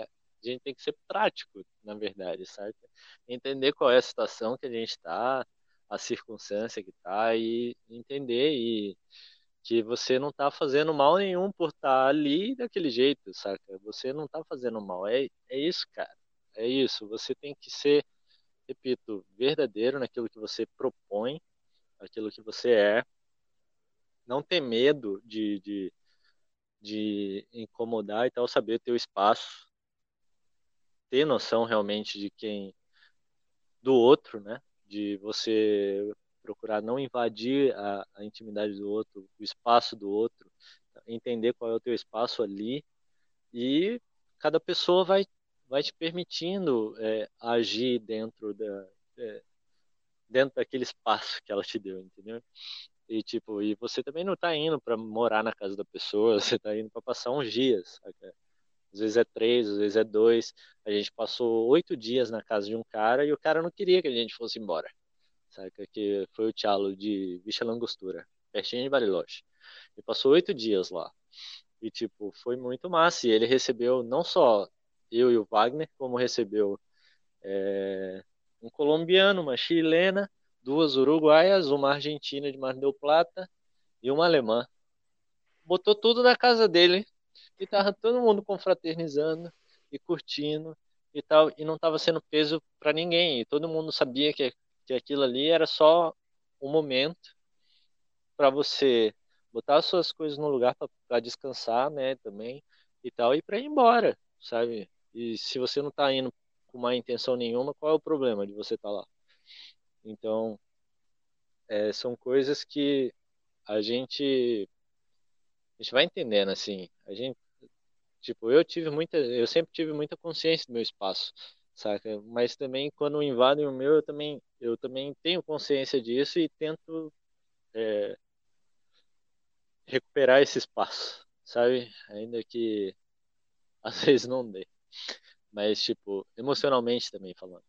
a gente tem que ser prático, na verdade, sabe? Entender qual é a situação que a gente está, a circunstância que está e entender e que você não está fazendo mal nenhum por estar tá ali daquele jeito, saca? Você não está fazendo mal. É, é isso, cara. É isso. Você tem que ser, repito, verdadeiro naquilo que você propõe, aquilo que você é. Não ter medo de, de, de incomodar e tal, saber ter o espaço, ter noção realmente de quem do outro, né? De você procurar não invadir a, a, intimidade do outro, o espaço do outro, entender qual é o teu espaço ali e cada pessoa vai vai te permitindo é, agir dentro da é, dentro daquele espaço que ela te deu, entendeu? E tipo, e você também não está indo para morar na casa da pessoa, [LAUGHS] você está indo para passar uns dias, às vezes é três, às vezes é dois. A gente passou oito dias na casa de um cara e o cara não queria que a gente fosse embora. Sabe? Que foi o Tchalo de Vixa Langostura, pertinho de Bariloche. Ele passou oito dias lá. E, tipo, foi muito massa. E ele recebeu não só eu e o Wagner, como recebeu é, um colombiano, uma chilena, duas uruguaias, uma argentina de Mar del Plata e uma alemã. Botou tudo na casa dele e tava todo mundo confraternizando e curtindo e tal, e não estava sendo peso para ninguém. E todo mundo sabia que, que aquilo ali era só um momento para você botar as suas coisas no lugar para descansar, né, também e tal, e para ir embora, sabe? E se você não está indo com má intenção nenhuma, qual é o problema de você estar tá lá? Então, é, são coisas que a gente a gente vai entendendo assim. A gente Tipo, eu tive muita, eu sempre tive muita consciência do meu espaço, saca? Mas também quando invadem o meu, eu também, eu também tenho consciência disso e tento é, recuperar esse espaço, sabe? Ainda que [LAUGHS] às vezes não dê. Mas, tipo, emocionalmente também falando.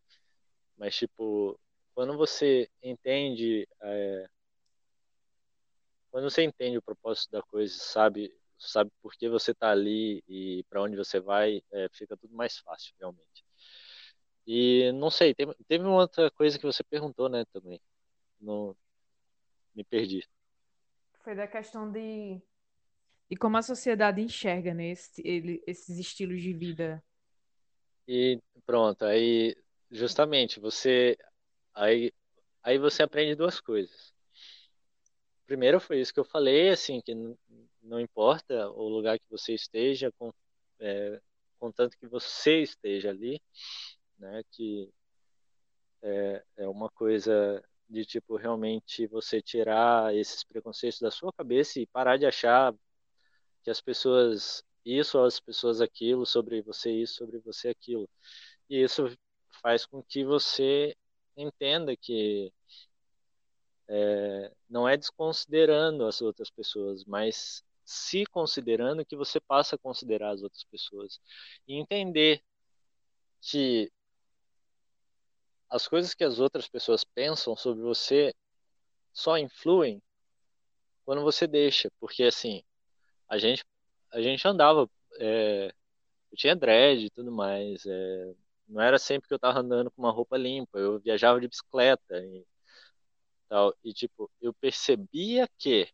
Mas, tipo, quando você entende. É, quando você entende o propósito da coisa, sabe sabe por que você está ali e para onde você vai, é, fica tudo mais fácil, realmente. E não sei, teve, teve uma outra coisa que você perguntou, né, também. Não, me perdi. Foi da questão de, E como a sociedade enxerga, né, esse- ele- esses estilos de vida. E pronto, aí justamente você aí aí você aprende duas coisas. Primeiro foi isso que eu falei, assim, que não importa o lugar que você esteja, com, é, contanto que você esteja ali, né, que é, é uma coisa de tipo realmente você tirar esses preconceitos da sua cabeça e parar de achar que as pessoas isso, as pessoas aquilo, sobre você isso, sobre você aquilo. E isso faz com que você entenda que é, não é desconsiderando as outras pessoas, mas se considerando que você passa a considerar as outras pessoas. E entender que as coisas que as outras pessoas pensam sobre você só influem quando você deixa, porque assim, a gente a gente andava, é, eu tinha dread e tudo mais, é, não era sempre que eu tava andando com uma roupa limpa, eu viajava de bicicleta e tal, e tipo, eu percebia que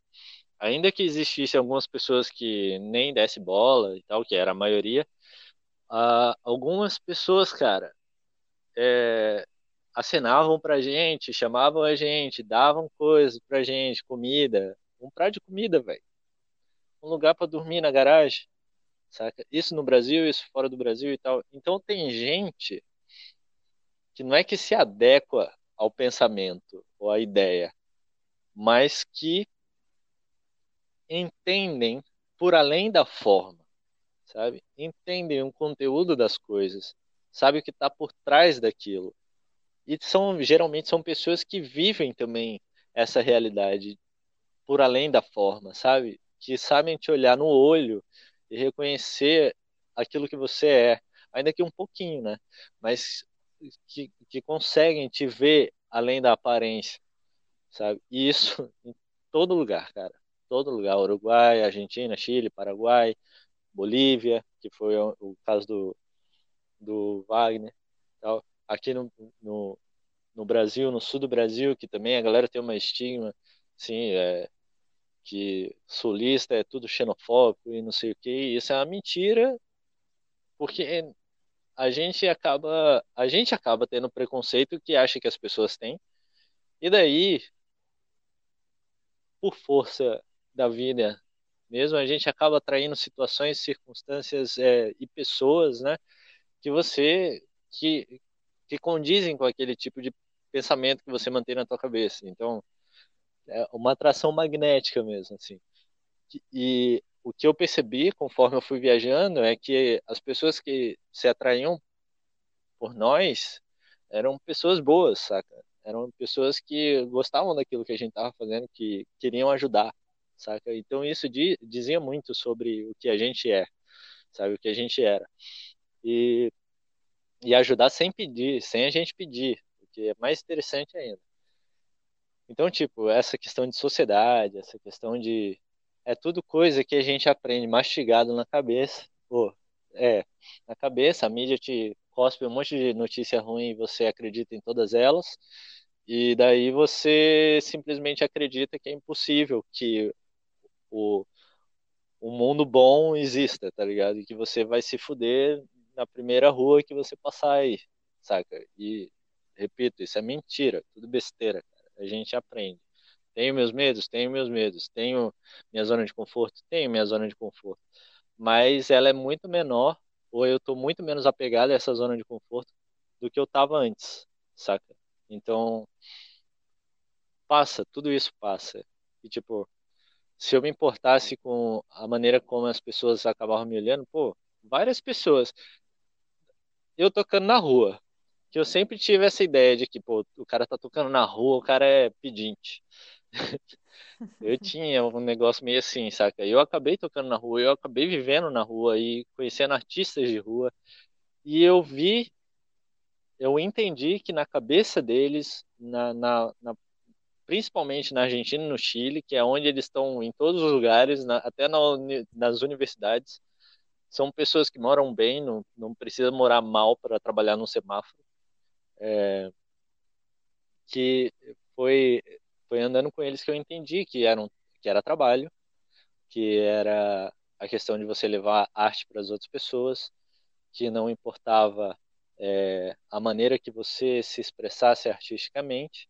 ainda que existisse algumas pessoas que nem desse bola e tal, que era a maioria, ah, algumas pessoas, cara, é, acenavam pra gente, chamavam a gente, davam coisas pra gente, comida, um prato de comida, velho, um lugar pra dormir na garagem, saca? Isso no Brasil, isso fora do Brasil e tal. Então tem gente que não é que se adequa ao pensamento ou à ideia, mas que entendem por além da forma, sabe? Entendem o conteúdo das coisas, sabe o que está por trás daquilo. E são geralmente são pessoas que vivem também essa realidade por além da forma, sabe? Que sabem te olhar no olho e reconhecer aquilo que você é, ainda que um pouquinho, né? Mas que, que conseguem te ver além da aparência, sabe? E isso [LAUGHS] em todo lugar, cara. Todo lugar. Uruguai, Argentina, Chile, Paraguai, Bolívia, que foi o, caso do, do Wagner. Tal. Aqui no, no, no Brasil, no sul do Brasil, que também a galera tem uma estigma, assim, é, que sulista é tudo xenofóbico e não sei o que. Isso é uma mentira, porque a gente acaba a gente acaba tendo preconceito que acha que as pessoas têm. E daí, por força da vida mesmo, a gente acaba atraindo situações, circunstâncias é, e pessoas, né, que você que que condizem com aquele tipo de pensamento que você mantém na tua cabeça. Então, é uma atração magnética mesmo, assim. E o que eu percebi conforme eu fui viajando é que as pessoas que se atraíam por nós eram pessoas boas, saca? Eram pessoas que gostavam daquilo que a gente estava fazendo, que queriam ajudar, saca? Então isso dizia muito sobre o que a gente é, sabe? O que a gente era. E, e ajudar sem pedir, sem a gente pedir, o que é mais interessante ainda. Então, tipo, essa questão de sociedade, essa questão de. É tudo coisa que a gente aprende mastigado na cabeça. Pô, é, na cabeça, a mídia te cospe um monte de notícia ruim e você acredita em todas elas. E daí você simplesmente acredita que é impossível que o, o mundo bom exista, tá ligado? E que você vai se fuder na primeira rua que você passar aí, saca? E, repito, isso é mentira, tudo besteira, cara. A gente aprende. Tenho meus medos? Tenho meus medos. Tenho minha zona de conforto? Tenho minha zona de conforto. Mas ela é muito menor, ou eu tô muito menos apegado a essa zona de conforto do que eu tava antes, saca? Então, passa, tudo isso passa. E, tipo, se eu me importasse com a maneira como as pessoas acabavam me olhando, pô, várias pessoas. Eu tocando na rua, que eu sempre tive essa ideia de que, pô, o cara tá tocando na rua, o cara é pedinte. [LAUGHS] eu tinha um negócio meio assim, saca? Eu acabei tocando na rua, eu acabei vivendo na rua e conhecendo artistas de rua. E eu vi, eu entendi que na cabeça deles, na, na, na principalmente na Argentina e no Chile, que é onde eles estão em todos os lugares, na, até na, nas universidades, são pessoas que moram bem, não, não precisa morar mal para trabalhar no semáforo. É, que foi foi andando com eles que eu entendi que era um, que era trabalho, que era a questão de você levar arte para as outras pessoas, que não importava é, a maneira que você se expressasse artisticamente,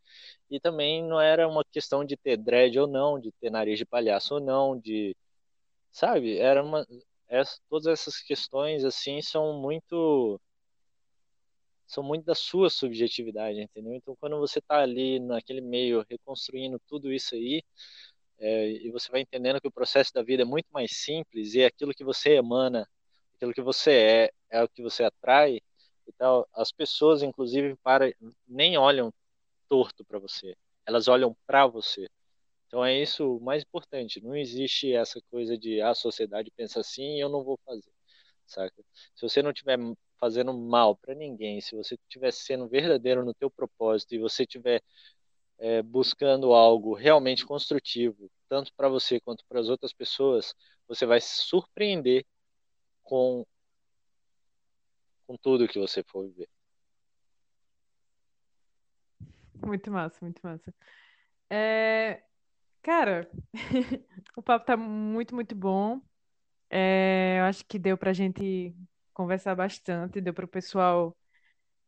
e também não era uma questão de ter dread ou não, de ter nariz de palhaço ou não, de sabe, era uma essa, todas essas questões assim são muito são muito da sua subjetividade, entendeu? Então, quando você está ali naquele meio reconstruindo tudo isso aí, é, e você vai entendendo que o processo da vida é muito mais simples e é aquilo que você emana, aquilo que você é, é o que você atrai e tal, as pessoas, inclusive, para nem olham torto para você, elas olham para você. Então é isso o mais importante. Não existe essa coisa de ah, a sociedade pensa assim e eu não vou fazer, saca? Se você não estiver fazendo mal para ninguém, se você estiver sendo verdadeiro no teu propósito e você estiver é, buscando algo realmente construtivo, tanto para você quanto para as outras pessoas, você vai se surpreender com com tudo que você for viver. Muito massa, muito massa. É, Cara, [LAUGHS] o papo tá muito, muito bom. É, eu acho que deu pra gente conversar bastante, deu pro pessoal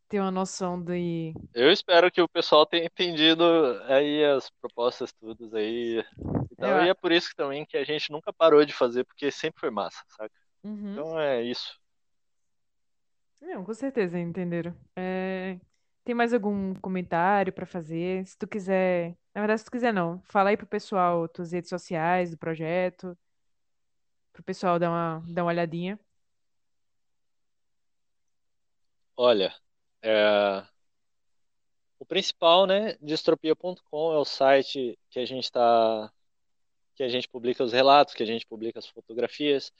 ter uma noção de. Eu espero que o pessoal tenha entendido aí as propostas todas aí. Então, eu... E é por isso também que a gente nunca parou de fazer, porque sempre foi massa, saca? Uhum. Então é isso. Não, com certeza entenderam. É... Tem mais algum comentário para fazer? Se tu quiser, na verdade, se tu quiser não, fala aí pro pessoal tuas redes sociais do projeto, pro pessoal dar uma, dar uma olhadinha. Olha, é... o principal, né, distropia.com é o site que a gente está que a gente publica os relatos, que a gente publica as fotografias.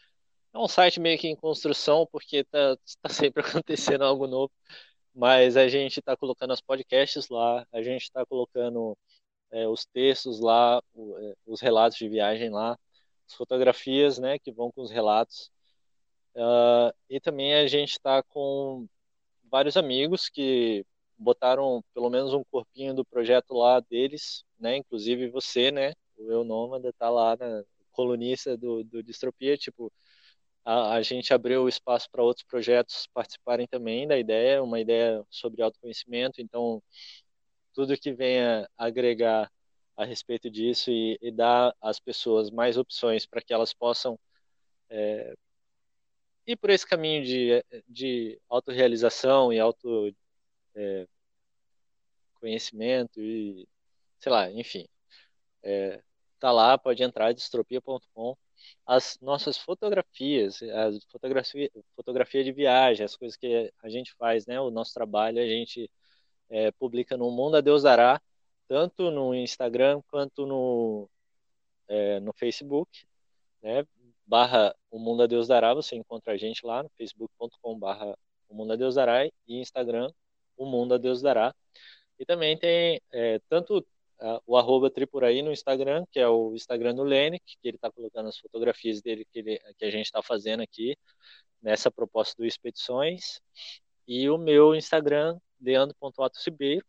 É um site meio que em construção, porque tá, tá [LAUGHS] sempre acontecendo algo novo mas a gente está colocando as podcasts lá, a gente está colocando é, os textos lá, o, é, os relatos de viagem lá, as fotografias, né, que vão com os relatos. Uh, e também a gente está com vários amigos que botaram pelo menos um corpinho do projeto lá deles, né, inclusive você, né, o Eu Nômada está lá na colunista do, do Distropia, tipo, a, a gente abriu espaço para outros projetos participarem também da ideia, uma ideia sobre autoconhecimento. Então, tudo que venha agregar a respeito disso e, e dar às pessoas mais opções para que elas possam é, ir por esse caminho de, de autorrealização e auto é, conhecimento e sei lá, enfim. É, tá lá, pode entrar distropia.com as nossas fotografias, a fotografia, fotografia de viagem, as coisas que a gente faz, né? O nosso trabalho a gente é, publica no Mundo a Deus Dará, tanto no Instagram quanto no, é, no Facebook, né? Barra o Mundo a Deus Dará, você encontra a gente lá no facebook.com barra o Mundo a Deus Dará e Instagram o Mundo a Deus Dará. E também tem é, tanto o arroba Tripuraí no Instagram, que é o Instagram do Lenic, que ele está colocando as fotografias dele que, ele, que a gente está fazendo aqui nessa proposta do Expedições. E o meu Instagram, leandro.atosibeiro.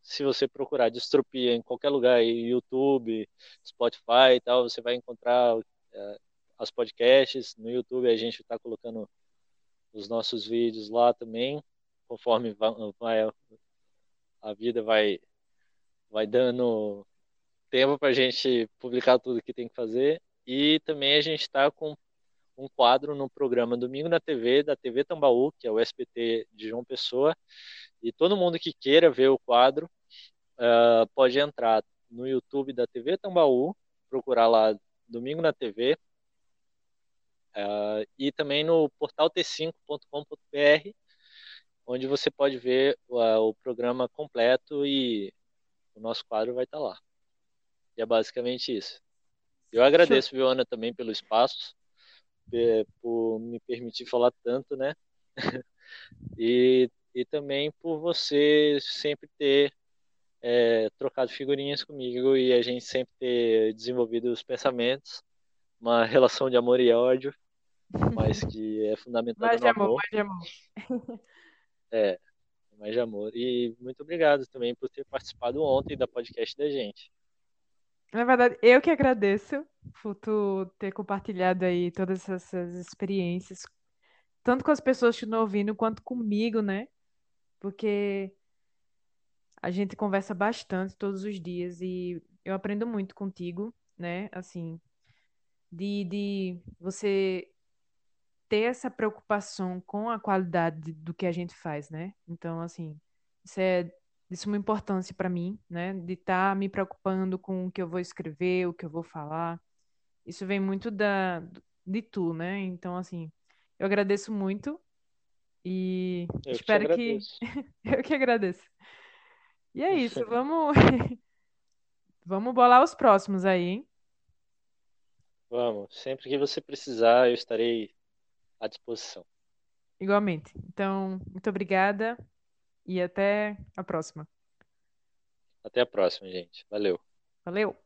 Se você procurar distropia em qualquer lugar, YouTube, Spotify e tal, você vai encontrar as podcasts. No YouTube a gente está colocando os nossos vídeos lá também, conforme vai, a vida vai vai dando tempo para a gente publicar tudo que tem que fazer. E também a gente está com um quadro no programa Domingo na TV, da TV Tambaú, que é o SBT de João Pessoa. E todo mundo que queira ver o quadro uh, pode entrar no YouTube da TV Tambaú, procurar lá Domingo na TV. Uh, e também no portal t5.com.br, onde você pode ver uh, o programa completo e o nosso quadro vai estar tá lá. E é basicamente isso. Eu agradeço, viu, Ana, também pelo espaço, por me permitir falar tanto, né? [LAUGHS] e, e também por você sempre ter é, trocado figurinhas comigo e a gente sempre ter desenvolvido os pensamentos, uma [LAUGHS] relação de amor e ódio, mas que é fundamental mais no amor. amor. Mais de amor. [LAUGHS] É, mais de amor. E muito obrigado também por ter participado ontem da podcast da gente. Na verdade, eu que agradeço por tu ter compartilhado aí todas essas experiências, tanto com as pessoas que estão ouvindo, quanto comigo, né? Porque a gente conversa bastante todos os dias e eu aprendo muito contigo, né? Assim, de, de você ter essa preocupação com a qualidade do que a gente faz, né? Então, assim, isso é de suma importância para mim, né? De estar tá me preocupando com o que eu vou escrever, o que eu vou falar. Isso vem muito da, de tu, né? Então, assim, eu agradeço muito e Eu espero que. [LAUGHS] Eu que agradeço. E é isso, vamos. [LAUGHS] Vamos bolar os próximos aí, hein? Vamos, sempre que você precisar, eu estarei à disposição. Igualmente. Então, muito obrigada e até a próxima. Até a próxima, gente. Valeu. Valeu!